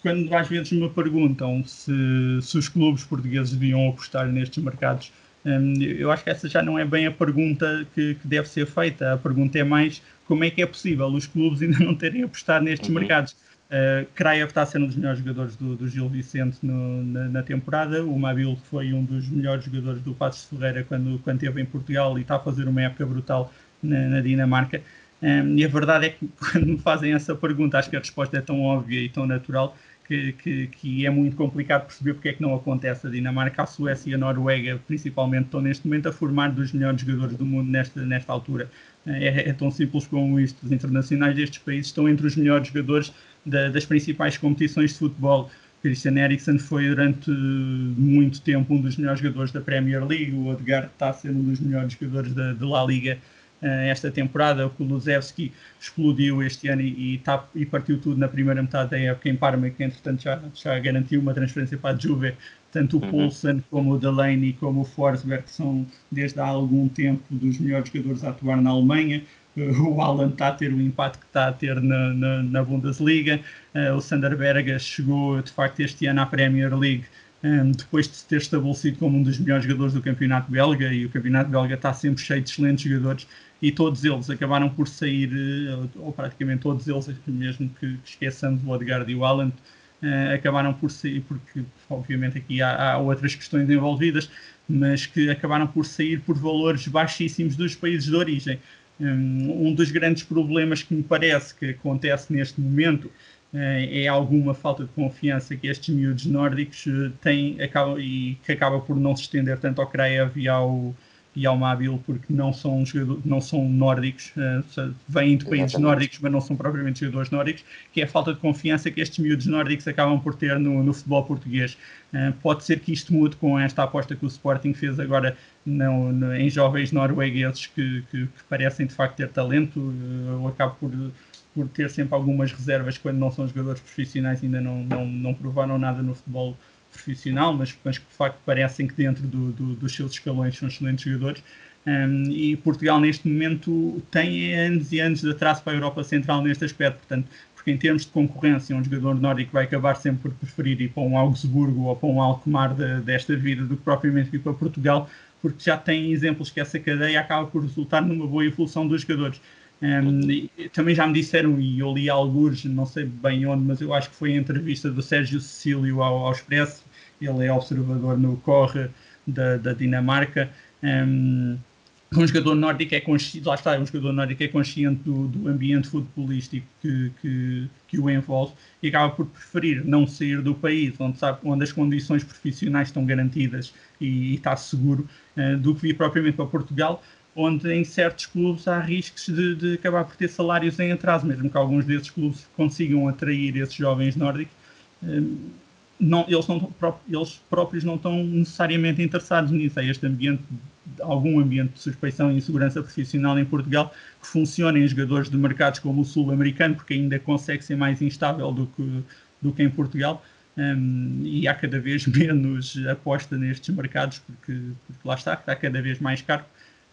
quando às vezes me perguntam se, se os clubes portugueses deviam apostar nestes mercados, hum, eu acho que essa já não é bem a pergunta que, que, deve ser feita. A pergunta é mais como é que é possível os clubes ainda não terem apostado nestes uhum. mercados. Uh, Kraev está ser um dos melhores jogadores do, do Gil Vicente no, na, na, temporada. O Mabil foi um dos melhores jogadores do Passos Ferreira quando, quando esteve em Portugal e está a fazer uma época brutal na, na Dinamarca. Um, ehm, e a verdade é que quando me fazem essa pergunta, acho que a resposta é tão óbvia e tão natural que, que, que, é muito complicado perceber porque é que não acontece. A Dinamarca, a Suécia e a Noruega, principalmente, estão neste momento a formar dos melhores jogadores do mundo nesta, nesta altura. É, é tão simples como isto. Os internacionais destes países estão entre os melhores jogadores da, das principais competições de futebol. Christian Eriksen foi durante muito tempo um dos melhores jogadores da Premier League, o Odegaard está a ser um dos melhores jogadores da, da La Liga uh, esta temporada, o Kulusevski explodiu este ano e, e, tá, e, partiu tudo na primeira metade da época em Parma, que entretanto já, já garantiu uma transferência para a Juve, tanto o uhum. Poulsen como o Delaney como o Forsberg são desde há algum tempo dos melhores jogadores a atuar na Alemanha, o Alan está a ter o impacto que está a ter na, na, na Bundesliga. Uh, o Sander Berga chegou de facto este ano à Premier League ehm, depois de se ter estabelecido como um dos melhores jogadores do campeonato belga e o campeonato belga está sempre cheio de excelentes jogadores e todos eles acabaram por sair, eh, ou praticamente todos eles, mesmo que esqueçamos o Odegaard e o Alan, uh, acabaram por sair, porque obviamente aqui há, há outras questões envolvidas, mas que acabaram por sair por valores baixíssimos dos países de origem. Um, um dos grandes problemas que me parece que acontece neste momento é alguma falta de confiança que estes miúdos nórdicos têm acaba, e que acaba por não se estender tanto ao Kraev e ao, e ao Mabil porque não são, jogadores, não são nórdicos, uh, vêm de países Exatamente. nórdicos, mas não são propriamente jogadores nórdicos, que é a falta de confiança que estes miúdos nórdicos acabam por ter no, no futebol português. Uh, pode ser que isto mude com esta aposta que o Sporting fez agora em jovens noruegueses que, que, que, parecem de facto ter talento. Uh, eu acabo por, por ter sempre algumas reservas quando não são jogadores profissionais, ainda não, não, não provaram nada no futebol profissional, mas, mas que de facto parecem que dentro do, do, dos seus escalões são excelentes jogadores. Um, e Portugal neste momento tem anos e anos de atraso para a Europa Central neste aspecto, portanto, porque em termos de concorrência, um jogador nórdico vai acabar sempre por preferir ir para um Augsburgo ou para um Alkmaar de, desta vida do que propriamente ir para Portugal, porque já tem exemplos que essa cadeia acaba por resultar numa boa evolução dos jogadores. Um, também já me disseram, e eu li alguns, não sei bem onde, mas eu acho que foi a entrevista do Sérgio Cecílio ao, ao Expresso, ele é observador no Corre da, da Dinamarca. Um, um jogador nórdico é consciente, lá está, um jogador nórdico é consciente do, do ambiente futebolístico que, que, que, o envolve e acaba por preferir não sair do país onde, sabe, onde as condições profissionais estão garantidas e, e está seguro uh, do que vir propriamente para Portugal, onde em certos clubes há riscos de, de, acabar por ter salários em atraso, mesmo que alguns desses clubes consigam atrair esses jovens nórdicos. Um, não, eles, não, eles próprios não estão necessariamente interessados nisso. É este ambiente, algum ambiente de suspeição e insegurança profissional em Portugal que funciona em jogadores de mercados como o sul-americano, porque ainda consegue ser mais instável do que, do que em Portugal. Um, e há cada vez menos aposta nestes mercados, porque, porque lá está, está cada vez mais caro.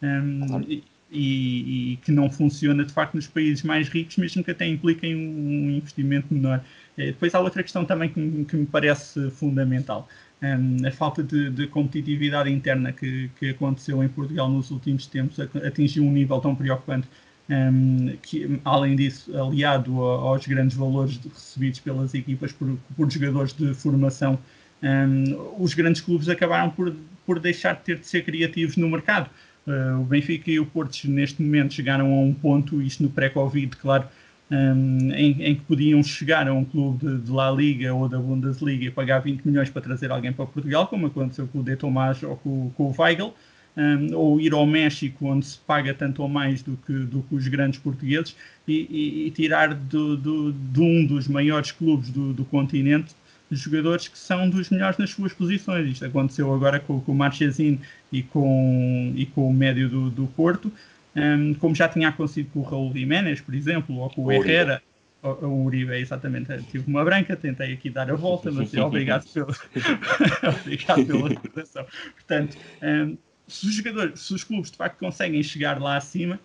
Um, e, e, que não funciona de facto nos países mais ricos, mesmo que até impliquem um investimento menor. Eh, depois há outra questão também que, que me parece fundamental. Um, a falta de, de, competitividade interna que, que, aconteceu em Portugal nos últimos tempos atingiu um nível tão preocupante um, que, além disso, aliado aos grandes valores recebidos pelas equipas por, por jogadores de formação, um, os grandes clubes acabaram por, por deixar de ter de ser criativos no mercado. Uh, o Benfica e o Porto, neste momento, chegaram a um ponto, isto no pré-Covid, claro, um, em, em, que podiam chegar a um clube de, de, La Liga ou da Bundesliga e pagar 20 milhões para trazer alguém para Portugal, como aconteceu com o De Tomás ou com, com o Weigl, um, ou ir ao México, onde se paga tanto ou mais do que, do que os grandes portugueses, e, e, e tirar do, do, de um dos maiores clubes do, do continente jogadores que são dos melhores nas suas posições. Isto aconteceu agora com, com o Marchesin e com, e com o médio do, do Porto um, como já tinha acontecido com o Raul Jiménez, por exemplo, ou com o, Herrera. O, o Uribe, exatamente. Tive uma branca, tentei aqui dar a volta, mas obrigado, pelo, obrigado pela recordação. Portanto, um, se os jogadores, se os clubes de facto conseguem chegar lá acima,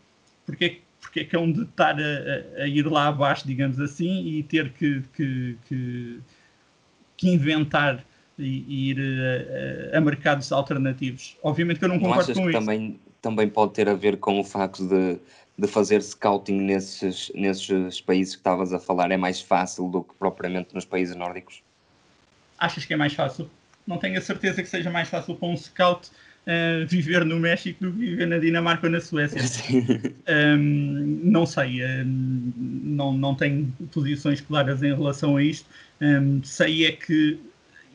porque, porque é que é um de estar a, a, ir lá abaixo, digamos assim, e ter que, que, que, que inventar e, e ir a, a, mercados alternativos? Obviamente que eu não concordo com isso. Também também pode ter a ver com o facto de, de fazer scouting nesses, nesses países que estavas a falar? É mais fácil do que propriamente nos países nórdicos? Achas que é mais fácil? Não tenho a certeza que seja mais fácil para um scout uh, viver no México do que viver na Dinamarca ou na Suécia. Um, não sei, um, não, não tenho posições claras em relação a isto. Um, sei é que,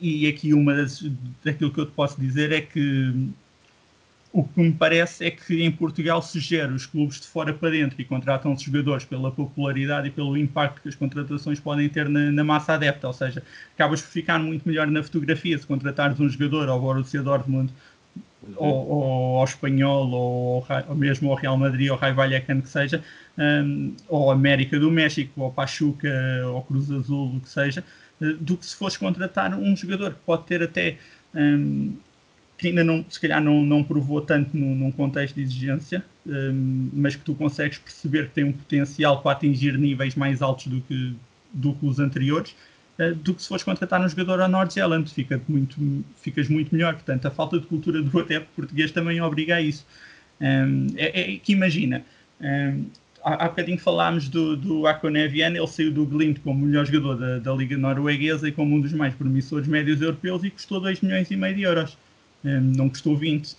e aqui uma das, daquilo que eu te posso dizer é que o que me parece é que em Portugal se gera os clubes de fora para dentro e contratam-se jogadores pela popularidade e pelo impacto que as contratações podem ter na, na, massa adepta, ou seja, acabas por ficar muito melhor na fotografia se contratares um jogador ao Borussia Dortmund. Ou, ou, ao Espanhol ou, ou, mesmo ao Real Madrid ou ao Raio Vallecano que seja, um, ou América do México ou Pachuca ou Cruz Azul, o que seja, eh, do que se fosse contratar um jogador que pode ter até um, que ainda não, se calhar não, não provou tanto num, num contexto de exigência, um, mas que tu consegues perceber que tem um potencial para atingir níveis mais altos do que, do que os anteriores, do que se fores contratar um jogador a Nord Zealand, fica muito, ficas muito melhor. Portanto, a falta de cultura do adepto português também obriga a isso. Um, é, é, que imagina, um, há, há bocadinho falámos do, do ele saiu do Glint como melhor jogador da, da Liga Norueguesa e como um dos mais promissores médios europeus e custou 2 milhões e meio de euros não custou 20.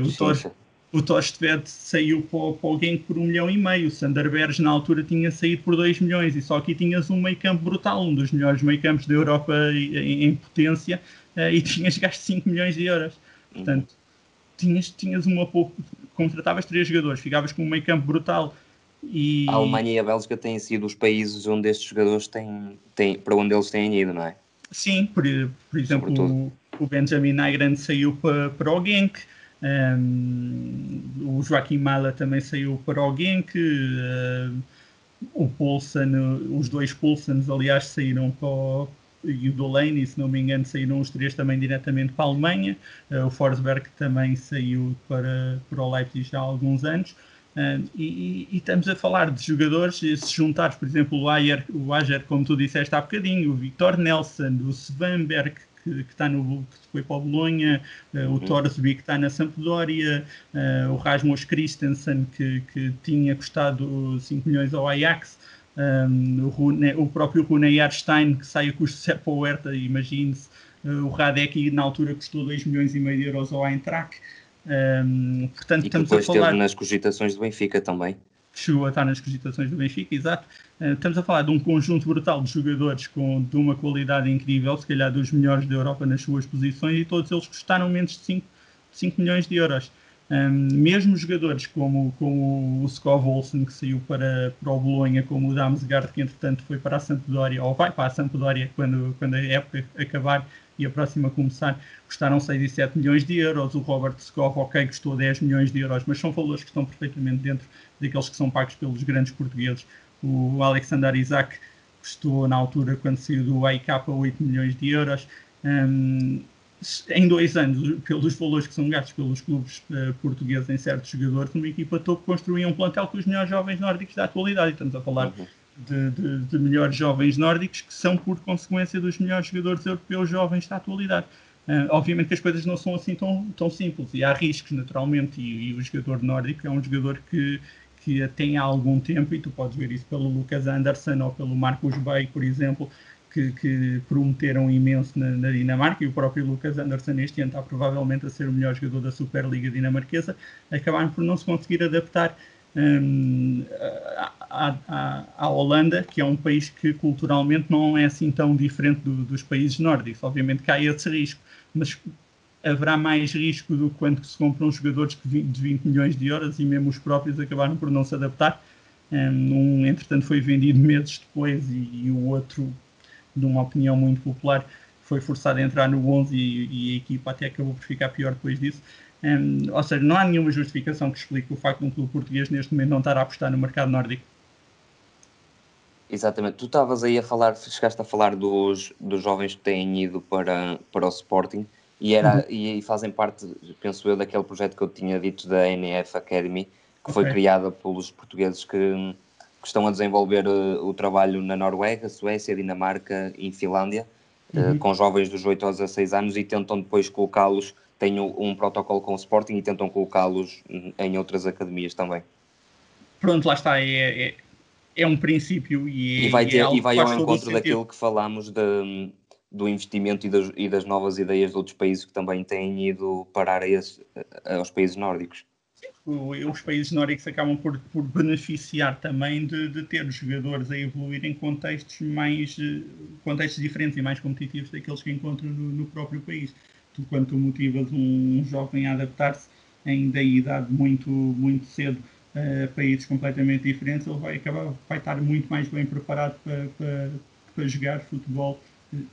o, Tor, o Tostved saiu para, para o Genk por um milhão e meio, o Sanderberg na altura tinha saído por 2 milhões e só aqui tinhas um meio campo brutal, um dos melhores meio campos da Europa em, em potência uh, e tinhas gasto 5 milhões de euros. Portanto, tinhas, tinhas uma pouco, contratavas três jogadores, ficavas com um meio campo brutal. E... A Alemanha e a Bélgica têm sido os países onde estes jogadores têm, têm para onde eles têm ido, não é? Sim, por, por exemplo, o, o, Benjamin Nagrand saiu para, para o Genk, um, o Joaquim Mala também saiu para o Genk, uh, o Poulsen, os dois Poulsens, aliás, saíram para o, e o Delaney, se não me engano, saíram os três também diretamente para a Alemanha. Uh, o Forsberg também saiu para, para o Leipzig há alguns anos. Uh, e, e, estamos a falar de jogadores, se juntares, por exemplo, o Ayer, o Ayer, como tu disseste há bocadinho, o Victor Nelson, o Svanberg, que, que, está no, que foi para o Bolonha, uh, o. Torsby que está na Sampdoria, uh, o Rasmus Christensen que, que tinha custado 5 milhões ao Ajax, um, o, Rune, o, próprio Rune Jarstein que sai a custo de Sepp Huerta, imagine-se, uh, o Radek na altura custou 2 milhões e meio de euros ao Eintracht. Um, portanto, e que estamos a falar nas cogitações do Benfica também chegou a estar nas cogitações do Benfica, exato. Uh, estamos a falar de um conjunto brutal de jogadores com, de uma qualidade incrível, se calhar dos melhores da Europa nas suas posições, e todos eles custaram menos de 5, 5 milhões de euros. Um, mesmo jogadores como, como o Skov Olsen, que saiu para, para o Bolonha, como o Damsgaard, que entretanto foi para a Sampdoria, ou vai para a Sampdoria quando, quando a época acabar e a próxima começar, custaram 6 e 7 milhões de euros. O Robert Skov, ok, custou 10 milhões de euros, mas são valores que estão perfeitamente dentro daqueles que são pagos pelos grandes portugueses. O Alexander Isaac custou na altura, quando saiu do AIK, 8 milhões de euros. Um, em dois anos, pelos valores que são gastos pelos clubes uh, portugueses em certos jogadores, uma equipa topo construía um plantel com os melhores jovens nórdicos da atualidade. Estamos a falar uhum. de, de, de, melhores jovens nórdicos que são, por consequência, dos melhores jogadores europeus jovens da atualidade. Uh, obviamente que as coisas não são assim tão, tão simples e há riscos, naturalmente. E, e o jogador nórdico é um jogador que, que tem há algum tempo, e tu podes ver isso pelo Lucas Anderson ou pelo Marcos Bay, por exemplo, que, que prometeram imenso na, na, Dinamarca, e o próprio Lucas Anderson este ano está provavelmente a ser o melhor jogador da Superliga dinamarquesa, acabaram por não se conseguir adaptar à, à, à, Holanda, que é um país que culturalmente não é assim tão diferente do, dos países nórdicos. Obviamente que há esse risco, mas haverá mais risco do que quando se compram jogadores de 20 milhões de euros e mesmo os próprios acabaram por não se adaptar. Um, entretanto, foi vendido meses depois e, e, o outro, de uma opinião muito popular, foi forçado a entrar no 11 e, e a equipa até acabou por ficar pior depois disso. Um, ou seja, não há nenhuma justificação que explique o facto de um clube português neste momento não estar a apostar no mercado nórdico. Exatamente. Tu estavas aí a falar, chegaste a falar dos, dos jovens que têm ido para, para o Sporting e, era, uhum. e fazem parte, penso eu, daquele projeto que eu tinha dito da NF Academy, que foi criada pelos portugueses que, que, estão a desenvolver uh, o trabalho na Noruega, Suécia, Dinamarca e Finlândia, eh, uhum. uh, com jovens dos 8 aos 16 anos e tentam depois colocá-los, têm um protocolo com o Sporting e tentam colocá-los em outras academias também. Pronto, lá está, é, é, é um princípio e, e vai, ter, é e vai ao encontro daquilo que falámos de do investimento e das, e das, novas ideias de outros países que também têm ido parar a esse, a, aos países nórdicos. Sim, os países nórdicos acabam por, por beneficiar também de, de, ter jogadores a evoluir em contextos mais eh, contextos diferentes e mais competitivos daqueles que encontram no, no próprio país. Tu, quando tu motivas um, jovem a adaptar-se em da idade muito, muito cedo a países completamente diferentes, ele vai acabar vai estar muito mais bem preparado para, para, para jogar futebol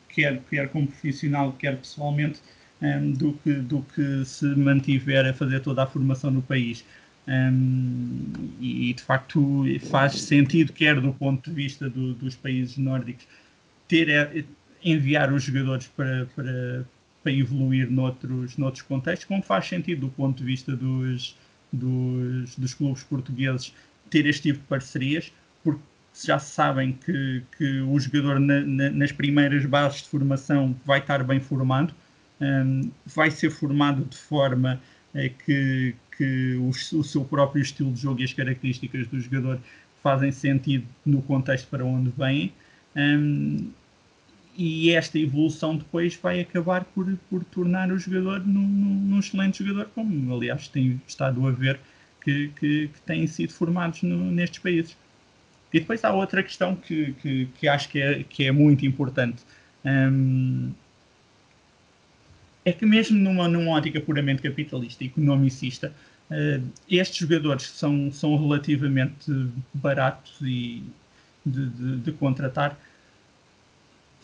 quer, quer como profissional, quer pessoalmente, um, do, que, do que se mantiver a fazer toda a formação no país. Um, e de facto faz sentido, quer do ponto de vista do, dos países nórdicos, ter é, enviar os jogadores para, para, para evoluir noutros, noutros contextos, como faz sentido do ponto de vista dos, dos, dos clubes portugueses ter este tipo de parcerias, porque já sabem que, que o jogador na, na, nas primeiras bases de formação vai estar bem formado, um, vai ser formado de forma é, que, que o, o, seu próprio estilo de jogo e as características do jogador fazem sentido no contexto para onde vêm. Um, e esta evolução depois vai acabar por, por tornar o jogador num, num excelente jogador, como aliás tem estado a ver que, que, que têm sido formados no, nestes países. E depois há outra questão que, que, que acho que é, que é muito importante. Um, é que mesmo numa, numa ótica puramente capitalista e economicista, uh, estes jogadores são, são relativamente baratos e de, de, de contratar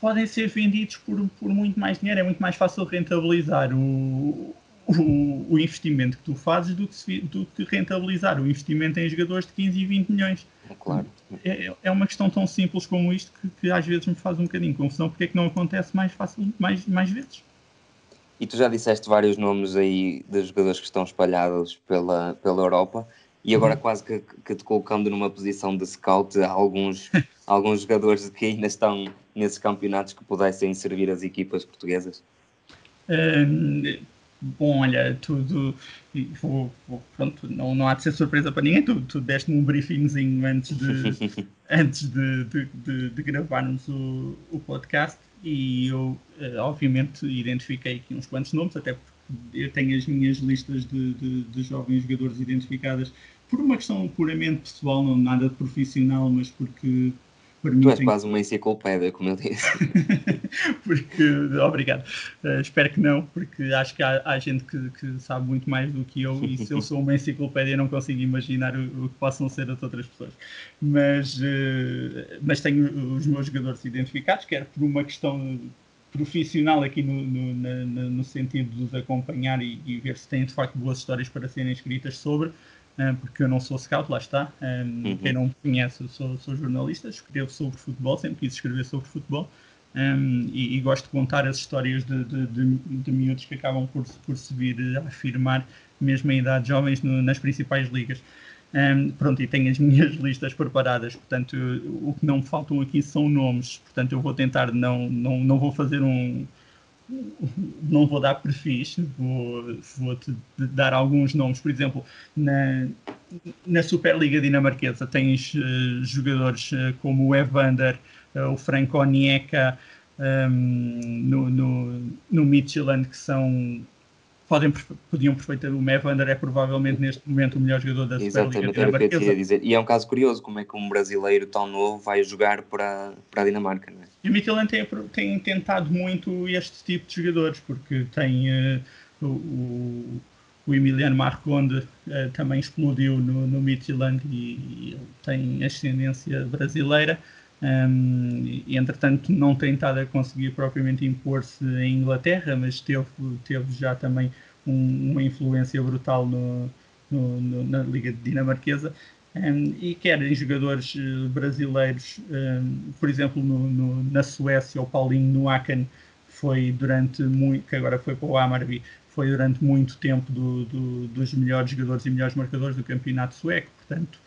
podem ser vendidos por, por muito mais dinheiro. É muito mais fácil rentabilizar o, o, o investimento que tu fazes do que, do que rentabilizar o investimento em jogadores de 15 e 20 milhões. É claro. É, é uma questão tão simples como isto que, que, às vezes me faz um bocadinho confusão porque é que não acontece mais fácil, mais, mais vezes. E tu já disseste vários nomes aí de jogadores que estão espalhados pela, pela Europa e agora uhum. quase que, que te colocando numa posição de scout alguns, alguns jogadores que ainda estão nesses campeonatos que pudessem servir as equipas portuguesas? Um, bom, olha, tudo. Vou, vou, pronto, não, não há de ser surpresa para ninguém. Tu, tu deste-me um briefingzinho antes de, antes de, de, de, de gravarmos o, o podcast e eu, eh, obviamente, identifiquei aqui uns quantos nomes, até porque eu tenho as minhas listas de, de, de, jovens jogadores identificadas por uma questão puramente pessoal, não nada de profissional, mas porque Tu és quase uma enciclopédia, como eu disse. porque, obrigado. Uh, espero que não, porque acho que há, há gente que, que, sabe muito mais do que eu e se eu sou uma enciclopédia não consigo imaginar o, o que possam ser as outras pessoas. Mas, uh, mas tenho os meus jogadores identificados, quer por uma questão profissional aqui no, no, no, no sentido de os acompanhar e, e, ver se têm de facto boas histórias para serem escritas sobre, porque eu não sou scout, lá está. Um, uhum. Quem não me conhece, eu sou, sou jornalista, escrevo sobre futebol, sempre quis escrever sobre futebol. Um, e, e, gosto de contar as histórias de, de, de, de miúdos que acabam por, por se vir a afirmar, mesmo em idade jovens, no, nas principais ligas. Um, pronto, e tenho as minhas listas preparadas, portanto, o que não me faltam aqui são nomes, portanto, eu vou tentar, não, não, não vou fazer um. Não vou dar perfis, vou, vou te dar alguns nomes. Por exemplo, na, na Superliga Dinamarquesa tens uh, jogadores uh, como o Evander, uh, o Franco Onyeka, um, no, no, no Midtjylland, que são podem, podiam perfeitamente. O Evander é provavelmente neste momento o melhor jogador da Exatamente, era o que eu ia dizer. E é um caso curioso como é que um brasileiro tão novo vai jogar para, para a Dinamarca. É? E o Midtjylland tem, tem tentado muito este tipo de jogadores, porque tem uh, o, o Emiliano Marconde uh, também explodiu no, no Midtjylland e, e tem ascendência brasileira. Um, entretanto, não tem estado a conseguir propriamente impor-se em Inglaterra, mas teve, teve já também um, uma influência brutal no, no, no, na Liga Dinamarquesa. Um, e querem jogadores uh, brasileiros, um, por exemplo, no, na Suécia, o Paulinho Nuakan foi durante muito, que agora foi para o Amarby, foi durante muito tempo do, do, dos melhores jogadores e melhores marcadores do campeonato sueco, portanto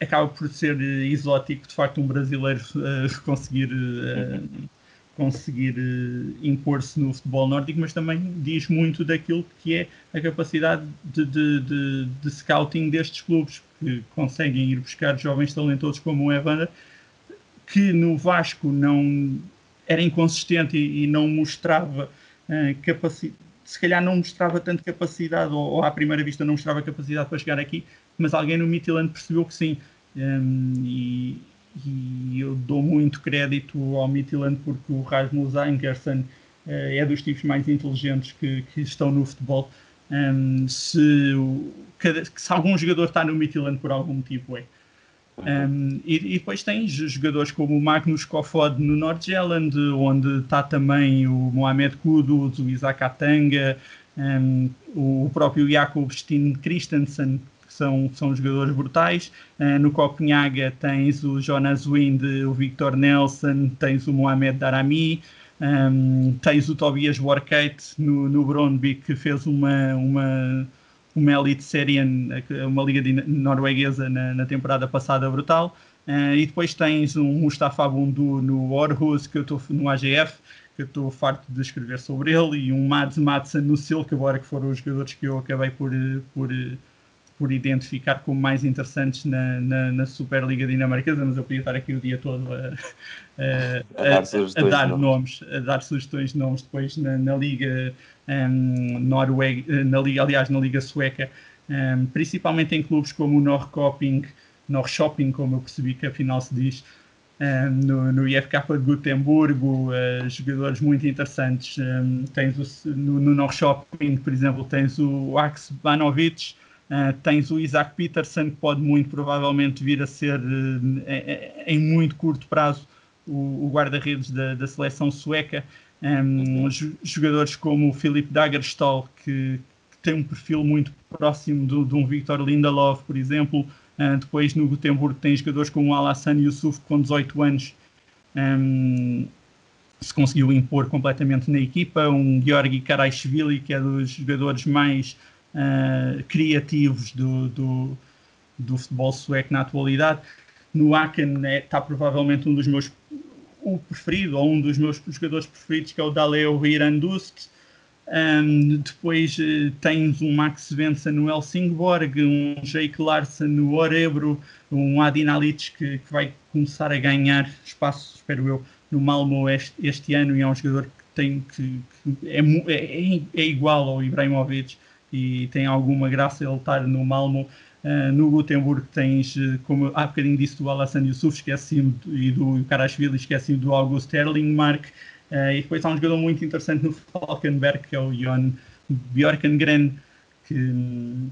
acaba por ser exótico de facto um brasileiro uh, conseguir uh, conseguir uh, impor-se no futebol nórdico, mas também diz muito daquilo que é a capacidade de, de, de, de scouting destes clubes que conseguem ir buscar jovens talentosos como o Evander, que no Vasco não era inconsistente e, e não mostrava capacidade se calhar não mostrava tanto capacidade, ou, ou, à primeira vista não mostrava capacidade para chegar aqui, mas alguém no Midtjylland percebeu que sim. Um, e, e, eu dou muito crédito ao Midtjylland porque o Rasmus Ankersen uh, é dos tipos mais inteligentes que, que estão no futebol. Um, se, cada, se algum jogador está no Midtjylland por algum motivo é. Um, e, e, depois tens jogadores como o Magnus Kofod no Nordjylland, onde está também o Mohamed Kudus, o Isaac Atanga, um, o próprio Jakob Steen Christensen, que são, são jogadores brutais. Uh, no Copenhaga tens o Jonas Wind, o Victor Nelson, tens o Mohamed Darami, um, tens o Tobias Warkate no, no Brondby, que fez uma, uma uma Elite Serien, uma liga norueguesa na, na, temporada passada brutal. Uh, e depois tens um Mustafa Bundu no Orhus, que eu estou no AGF, que eu estou farto de escrever sobre ele, e um Mads Madsen no Silkeborg, que foram os jogadores que eu acabei por, por, por identificar como mais interessantes na, na, na, Superliga dinamarquesa, mas eu podia estar aqui o dia todo a, a, a, a dar, a dar nomes, a dar sugestões de nomes depois na, na Liga um, Noruega, na Liga, aliás, na Liga Sueca, um, principalmente em clubes como o Norrköping, Norrköping, como eu percebi que afinal se diz, um, no, no IFK de Gutemburgo, uh, jogadores muito interessantes. Um, tens o, no, no Norrköping, por exemplo, tens o Ax Banovic, Uh, tens o Isaac Peterson, que pode muito provavelmente vir a ser, uh, em muito curto prazo, o, guarda-redes da, da, seleção sueca. Um, jogadores como o Philip Dagerstall, que, que, tem um perfil muito próximo do, de um Victor Lindelof, por exemplo. Uh, depois no Gutenberg tem jogadores como o Alassane Yusuf, com 18 anos um, se conseguiu impor completamente na equipa. Um Georgi Karaishvili, que é dos jogadores mais uh, criativos do, do, do, futebol sueco na atualidade. No Aken está é, provavelmente um dos meus o preferido, ou um dos meus jogadores preferidos, que é o Daleo Hirandust. Um, depois uh, tens um Max Svensson no Helsingborg, um Jake Larsen no Orebro, um Adin Alic que, que, vai começar a ganhar espaço, espero eu, no Malmo este, este ano e é um jogador que tem que, que é, é, é, igual ao Ibrahimovic e tem alguma graça ele estar no Malmo. Uh, no Gutenberg tens, eh, como há bocadinho disse, do Alassane Yusuf, esqueci-me, e do Karashvili, esqueci-me do August Erlingmark. Uh, e depois há um jogador muito interessante no Falkenberg, que é o Jon Bjorkengren, que um,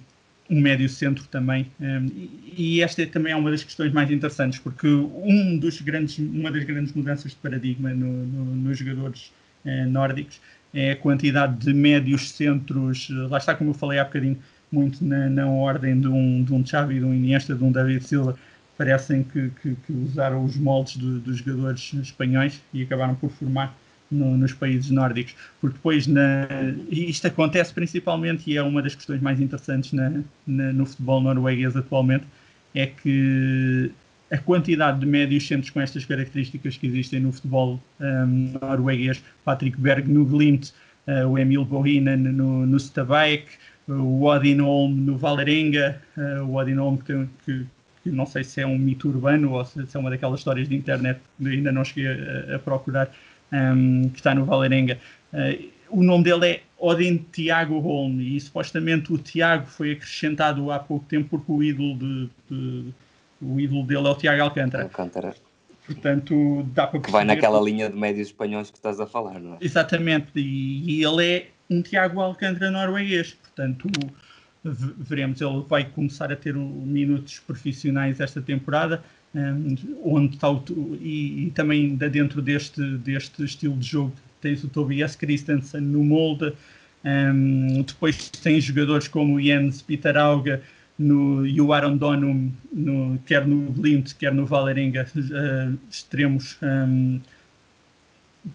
um médio centro também. Um, e, e esta também é uma das questões mais interessantes, porque um dos grandes, uma das grandes mudanças de paradigma no, no, nos jogadores uh, nórdicos é a quantidade de médios centros, lá está como eu falei há bocadinho, muito na, na ordem de um, de um Xavi, de um Iniesta, de um David Silva, parecem que, que, que usaram os moldes do, dos jogadores espanhóis e acabaram por formar no, nos países nórdicos, porque depois na, isto acontece principalmente e é uma das questões mais interessantes na, na, no futebol norueguês atualmente, é que a quantidade de médios centros com estas características que existem no futebol um, norueguês, Patrick Berg no Glimt, uh, o Emil Bohinen no, no Stabæk, o Odin Holm no Valerenga, uh, o Odin Holm que, tem, que, que, não sei se é um mito urbano ou se é uma daquelas histórias de internet que ainda não cheguei a, a procurar, um, que está no Valerenga. Uh, o nome dele é Odin Tiago Holm e supostamente o Tiago foi acrescentado há pouco tempo porque o ídolo de, de o ídolo dele é o Tiago Alcântara. Alcântara. Portanto, dá para perceber... Que vai naquela linha de médios espanhóis que estás a falar, não é? Exatamente, e, ele é um Tiago Alcântara norueguês, portanto veremos, ele vai começar a ter minutos profissionais esta temporada, um, onde está o, e, e, também dentro deste, deste estilo de jogo tens o Tobias Christensen no molde, um, depois tens jogadores como o Jens Pittarauga, no, e o Aaron Donum, no, quer no Glimt, quer no Valerenga, uh, extremos, um,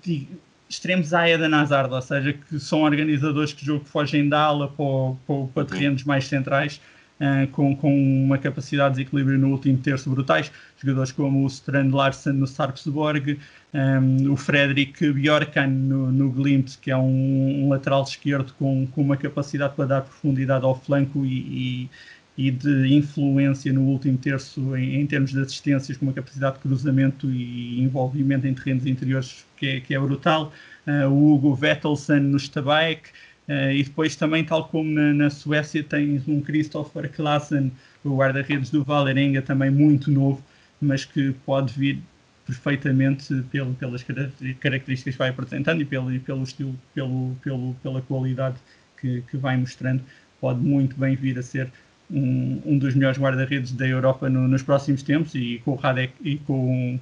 de, extremos à Eden Hazard, ou seja, que são organizadores que jogo fogem da ala para, para, para terrenos mais centrais, uh, com, com uma capacidade de equilíbrio no último terço brutais. Jogadores como o Strand Larsen no Sarpsborg, um, o Fredrik Bjorkan no, no Glimt, que é um, um lateral esquerdo com, com uma capacidade para dar profundidade ao flanco e, e e de influência no último terço em, em, termos de assistências, com uma capacidade de cruzamento e envolvimento em terrenos interiores que é, que é brutal. Uh, o Hugo Vettelsen no Stabæk, uh, e depois também, tal como na, na Suécia, tens um Christopher Klassen, o guarda-redes do Valerenga, também muito novo, mas que pode vir perfeitamente pelo, pelas características que vai apresentando e pelo, e pelo estilo, pelo, pelo, pela qualidade que, que vai mostrando, pode muito bem vir a ser um, um dos melhores guarda-redes da Europa no, nos próximos tempos e com o Radek e com,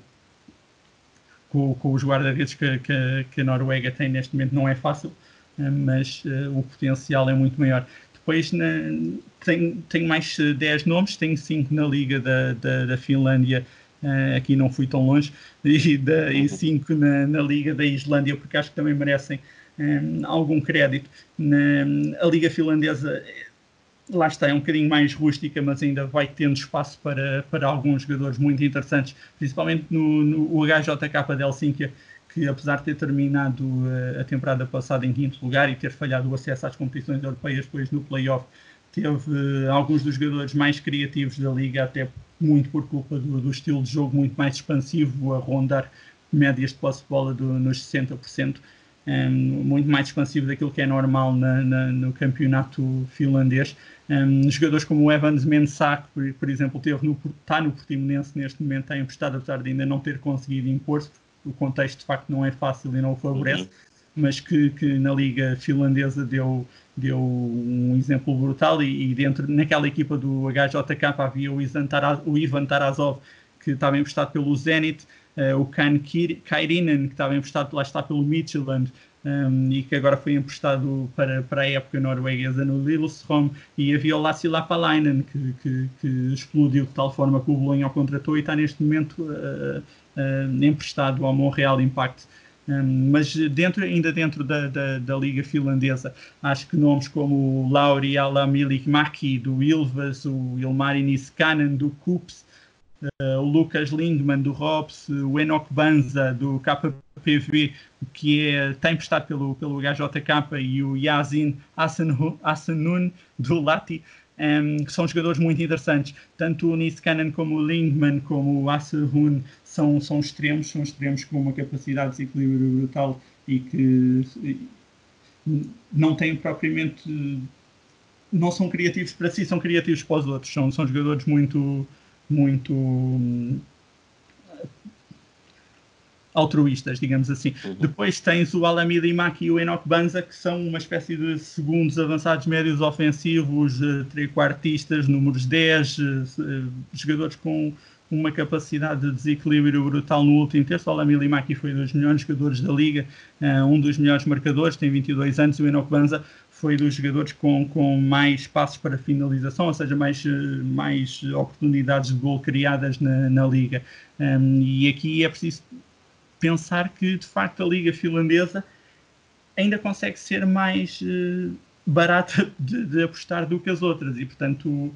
com, com os guarda-redes que, que, que, a Noruega tem neste momento não é fácil, eh, mas uh, o potencial é muito maior. Depois na, tenho, tenho mais 10 nomes, tenho 5 na Liga da, da, da Finlândia, uh, aqui não fui tão longe, e 5 na, na Liga da Islândia, porque acho que também merecem um, algum crédito. Na, a Liga Finlandesa lá está, é um bocadinho mais rústica, mas ainda vai tendo espaço para, para alguns jogadores muito interessantes, principalmente no, no HJK de Helsínquia, que apesar de ter terminado uh, a temporada passada em quinto lugar e ter falhado o acesso às competições europeias depois no playoff, teve alguns dos jogadores mais criativos da liga, até muito por culpa do, do estilo de jogo muito mais expansivo, a rondar médias de posse de bola do, nos 60%, um, muito mais expansivo daquilo que é normal na, na, no campeonato finlandês. Um, jogadores como o Evans Mensah, por, por exemplo, teve no, está no Portimonense neste momento, está emprestado, apesar de ainda não ter conseguido impor-se, o contexto de facto não é fácil e não o favorece, uhum. mas que, que na liga finlandesa deu, deu um exemplo brutal e, e, dentro naquela equipa do HJK havia o Taraz, o Ivan Tarazov que estava emprestado pelo Zenit, uh, o Kan Kairinen que estava emprestado lá está pelo Midtjylland um, e que agora foi emprestado para, para a época norueguesa no Lillestrøm. E havia o Lassi Lapalainen que, que, que, explodiu de tal forma que o Bolonha o contratou e está neste momento uh, uh, emprestado ao Montreal Impact. Um, mas dentro, ainda dentro da, da, da, Liga Finlandesa, acho que nomes como o Lauri Alamilikmaki do Ilvas, o Ilmari Niskanen do Kups, uh, o Lucas Lindman do Robs, o Enoch Banza do KPV, que é, tem emprestado pelo, pelo HJK, e o Yazin Asanun do Lati. Um, que são jogadores muito interessantes. Tanto o Niskanen como o Lindman, como o Asahun são, são extremos, são extremos com uma capacidade de desequilíbrio brutal e que não têm propriamente. não são criativos para si, são criativos para os outros. São, são jogadores muito. muito altruístas, digamos assim. Uhum. Depois tens o Alameda Imaki e o Enoch Banza, que são uma espécie de segundos avançados médios ofensivos, uh, trequartistas, números 10, uh, uh, jogadores com uma capacidade de desequilíbrio brutal no último terço. O Alameda Imaki foi um dos melhores jogadores da liga, um dos melhores marcadores, tem 22 anos, o Enoch Banza foi dos jogadores com, com mais passos para finalização, ou seja, mais, mais oportunidades de gol criadas na, na liga. Um, e aqui é preciso pensar que de facto a liga finlandesa ainda consegue ser mais uh, barata de, de, apostar do que as outras e portanto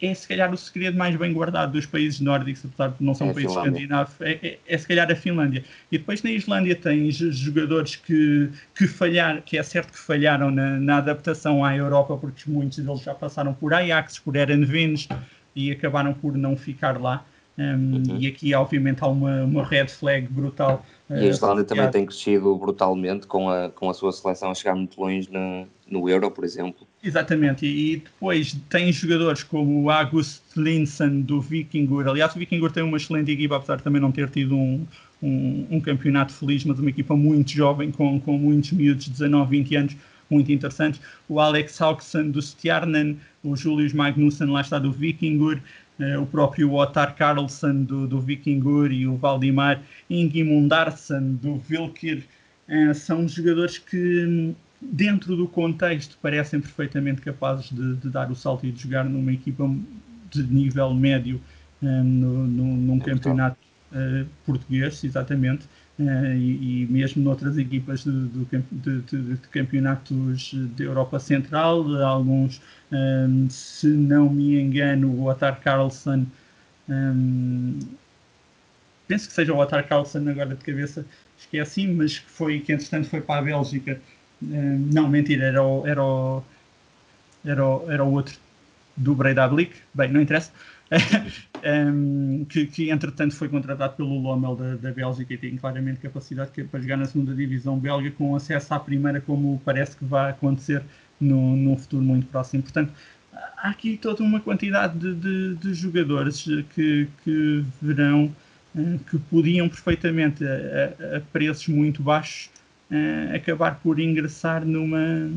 é se calhar o segredo mais bem guardado dos países nórdicos, apesar de não um é país escandinavo, é, é, é, se calhar a Finlândia. E depois na Islândia tens jogadores que, que falharam, que é certo que falharam na, na adaptação à Europa, porque muitos deles já passaram por Ajax, por Erenvins e acabaram por não ficar lá. Um, uhum. E aqui, obviamente, há uma, uma red flag brutal. E a Islândia uh, também tem crescido brutalmente com a, com a sua seleção a chegar muito longe no, no Euro, por exemplo. Exatamente, e, depois tem jogadores como o August Linsen do Vikingur. Aliás, o Vikingur tem uma excelente equipa, apesar de também não ter tido um, um, um campeonato feliz, mas uma equipa muito jovem, com, com muitos miúdos de 19, 20 anos, muito interessantes. O Alex Hauksson do Stjarnan, o Julius Magnussen, lá está do Vikingur. Eh, o próprio Ottar Carlson do, do Vikingur e o Valdimar Ingimundarsson do Vilkir eh, são jogadores que dentro do contexto parecem perfeitamente capazes de, de, dar o salto e de jogar numa equipa de nível médio eh, no, no, num campeonato uh, português, exatamente, uh, e, e, mesmo noutras equipas de, de, de, campeonatos da Europa Central, alguns, um, se não me engano, o Otar Carlson, um, penso que seja o Otar Carlson agora de cabeça, esqueci, mas foi que entretanto foi para a Bélgica. Um, não, mentira, era o, era o, era o, era o outro do Breidablik, bem, não interessa um, que, que, entretanto foi contratado pelo Lommel da, da Bélgica e tem claramente capacidade para jogar na segunda divisão belga com acesso à primeira, como parece que vai acontecer num futuro muito próximo. Portanto, há aqui toda uma quantidade de, de, de jogadores que, que verão uh, que podiam perfeitamente, a, a, preços muito baixos, uh, acabar por ingressar numa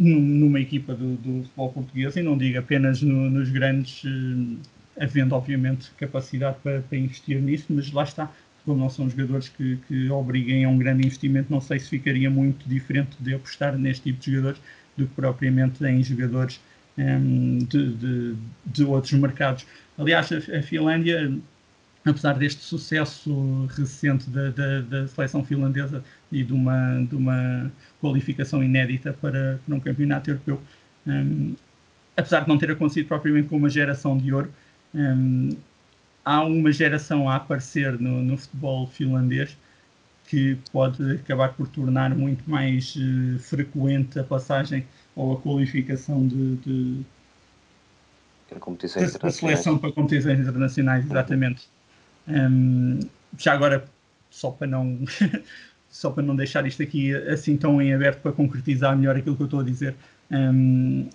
numa equipa do, do, futebol português e não digo apenas no, nos grandes, eh, havendo obviamente capacidade para, para, investir nisso, mas lá está, como não são jogadores que, que obriguem a um grande investimento, não sei se ficaria muito diferente de apostar neste tipo de jogadores do que propriamente em jogadores um, de, de, de, outros mercados. Aliás, a, a Finlândia apesar deste sucesso recente da, da, da, seleção finlandesa e de uma, de uma qualificação inédita para, para um campeonato europeu, um, apesar de não ter acontecido propriamente com uma geração de ouro, um, há uma geração a aparecer no, no futebol finlandês que pode acabar por tornar muito mais uh, frequente a passagem ou a qualificação de, de, competições de, seleção para competições internacionais, exatamente. Um, já agora, só para não só para não deixar isto aqui assim tão em aberto para concretizar melhor aquilo que eu estou a dizer, um,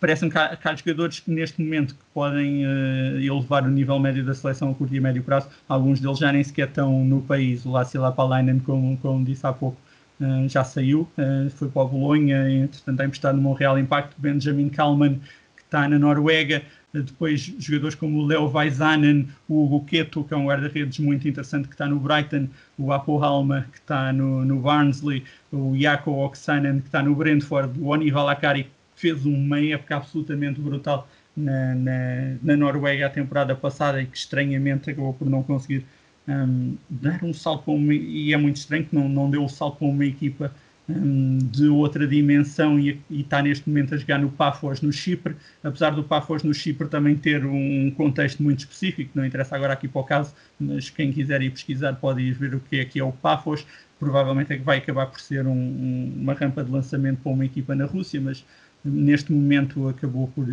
parece-me que que há, jogadores que neste momento que podem uh, elevar o nível médio da seleção a curto e médio prazo. Alguns deles já nem sequer estão no país. O Lassila Palainen, como, como disse há pouco, uh, já saiu, uh, foi para o Bolonha, entretanto está emprestado no Montreal Impact. Benjamin Kalman, que está na Noruega. Depois jogadores como o Leo Vaisanen, o Hugo Keto, que é um guarda-redes muito interessante que está no Brighton, o Apo Halma, que está no, no Barnsley, o Jakob Oksanen, que está no Brentford, o Oni Valakari, fez uma época absolutamente brutal na, na, na, Noruega a temporada passada e que estranhamente acabou por não conseguir um, dar um salto para uma, e é muito estranho que não, não deu o salto para uma equipa um, de outra dimensão e, está neste momento a jogar no Pafos no Chipre, apesar do Pafos no Chipre também ter um contexto muito específico, não interessa agora aqui para o caso, mas quem quiser ir pesquisar pode ir ver o que é que é o Pafos, provavelmente é que vai acabar por ser um, uma rampa de lançamento para uma equipa na Rússia, mas neste momento acabou por,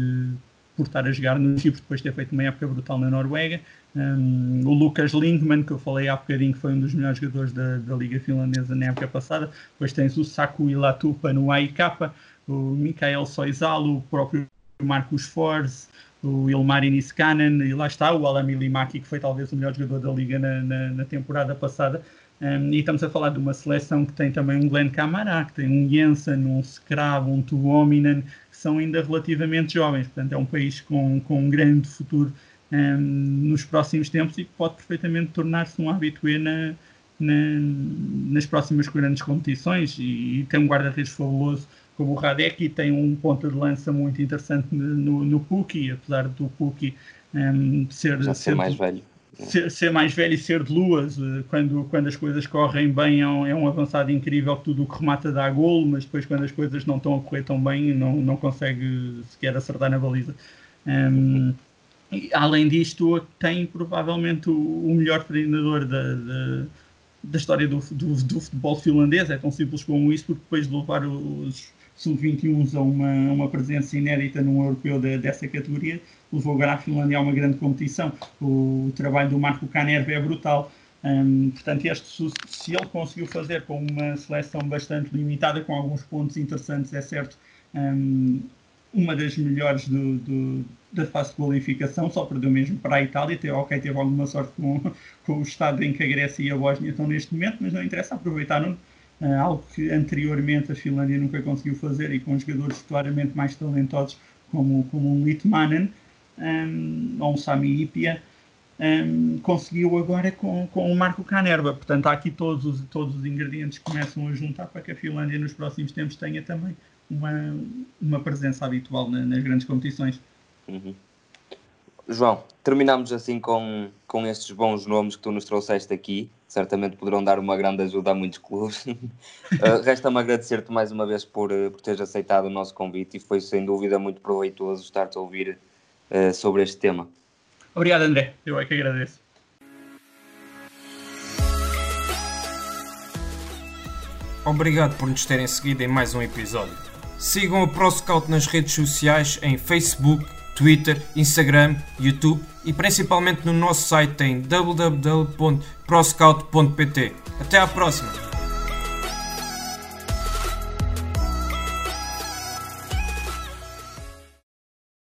por estar a jogar no Chipre depois de ter feito uma época brutal na Noruega. Um, o Lucas Lindman, que eu falei há bocadinho, que foi um dos melhores jogadores da, da Liga Finlandesa na época passada. Depois tens o Saku Ilatupa no AIK, o Mikael Soizalo, o próprio Marcos Forz, o Ilmari Niskanen, e lá está o Alami Limaki, que foi talvez o melhor jogador da Liga na, na, na temporada passada. Um, e estamos a falar de uma seleção que tem também um Glenn Camará, que tem um Jensen, um Skrab, um Tuominen, que são ainda relativamente jovens. Portanto, é um país com, com um grande futuro um, nos próximos tempos e que pode perfeitamente tornar-se um habitué na, na, nas próximas grandes competições. E, e tem um guarda-redes fabuloso como o Radek e tem um ponto de lança muito interessante no, no Puki, apesar do Puki um, ser, Já ser mais velho ser, ser, mais velho e ser de luas, eh, quando, quando as coisas correm bem é um, é um avançado incrível tudo o que remata dá golo, mas depois quando as coisas não estão a correr tão bem não, não consegue sequer acertar na baliza. Um, além disto, tem provavelmente o, o melhor treinador da, da, da história do, do, do, futebol finlandês, é tão simples como isso, porque depois de levar os sub-21 a uma, uma presença inédita num europeu de, dessa categoria, levou agora a Finlândia a uma grande competição. O, trabalho do Marco Canerva é brutal. Um, portanto, este, se ele conseguiu fazer com uma seleção bastante limitada, com alguns pontos interessantes, é certo, um, uma das melhores do, do, da fase de qualificação, só perdeu mesmo para a Itália, teve, ok, teve alguma sorte com, com o estado em que a Grécia e a Bósnia estão neste momento, mas não interessa, aproveitaram uh, algo que anteriormente a Finlândia nunca conseguiu fazer e com jogadores claramente mais talentosos como, como um Litmanen, um, ou um Sami Ipia, um, conseguiu agora com, com o Marco Canerva. Portanto, há aqui todos os, todos os ingredientes que começam a juntar para que a Finlândia nos próximos tempos tenha também uma, uma presença habitual na, nas grandes competições. Uhum. João, terminamos assim com, com estes bons nomes que tu nos trouxeste aqui. Certamente poderão dar uma grande ajuda a muitos clubes. uh, Resta-me agradecer-te mais uma vez por, eh, por teres aceitado o nosso convite e foi sem dúvida muito proveitoso estar-te a ouvir uh, sobre este tema. Obrigado, André. Eu é que agradeço. Obrigado por nos terem seguido em mais um episódio. Sigam o ProScout nas redes sociais em Facebook, Twitter, Instagram, YouTube e principalmente no nosso site em www.proscout.pt. Até à próxima!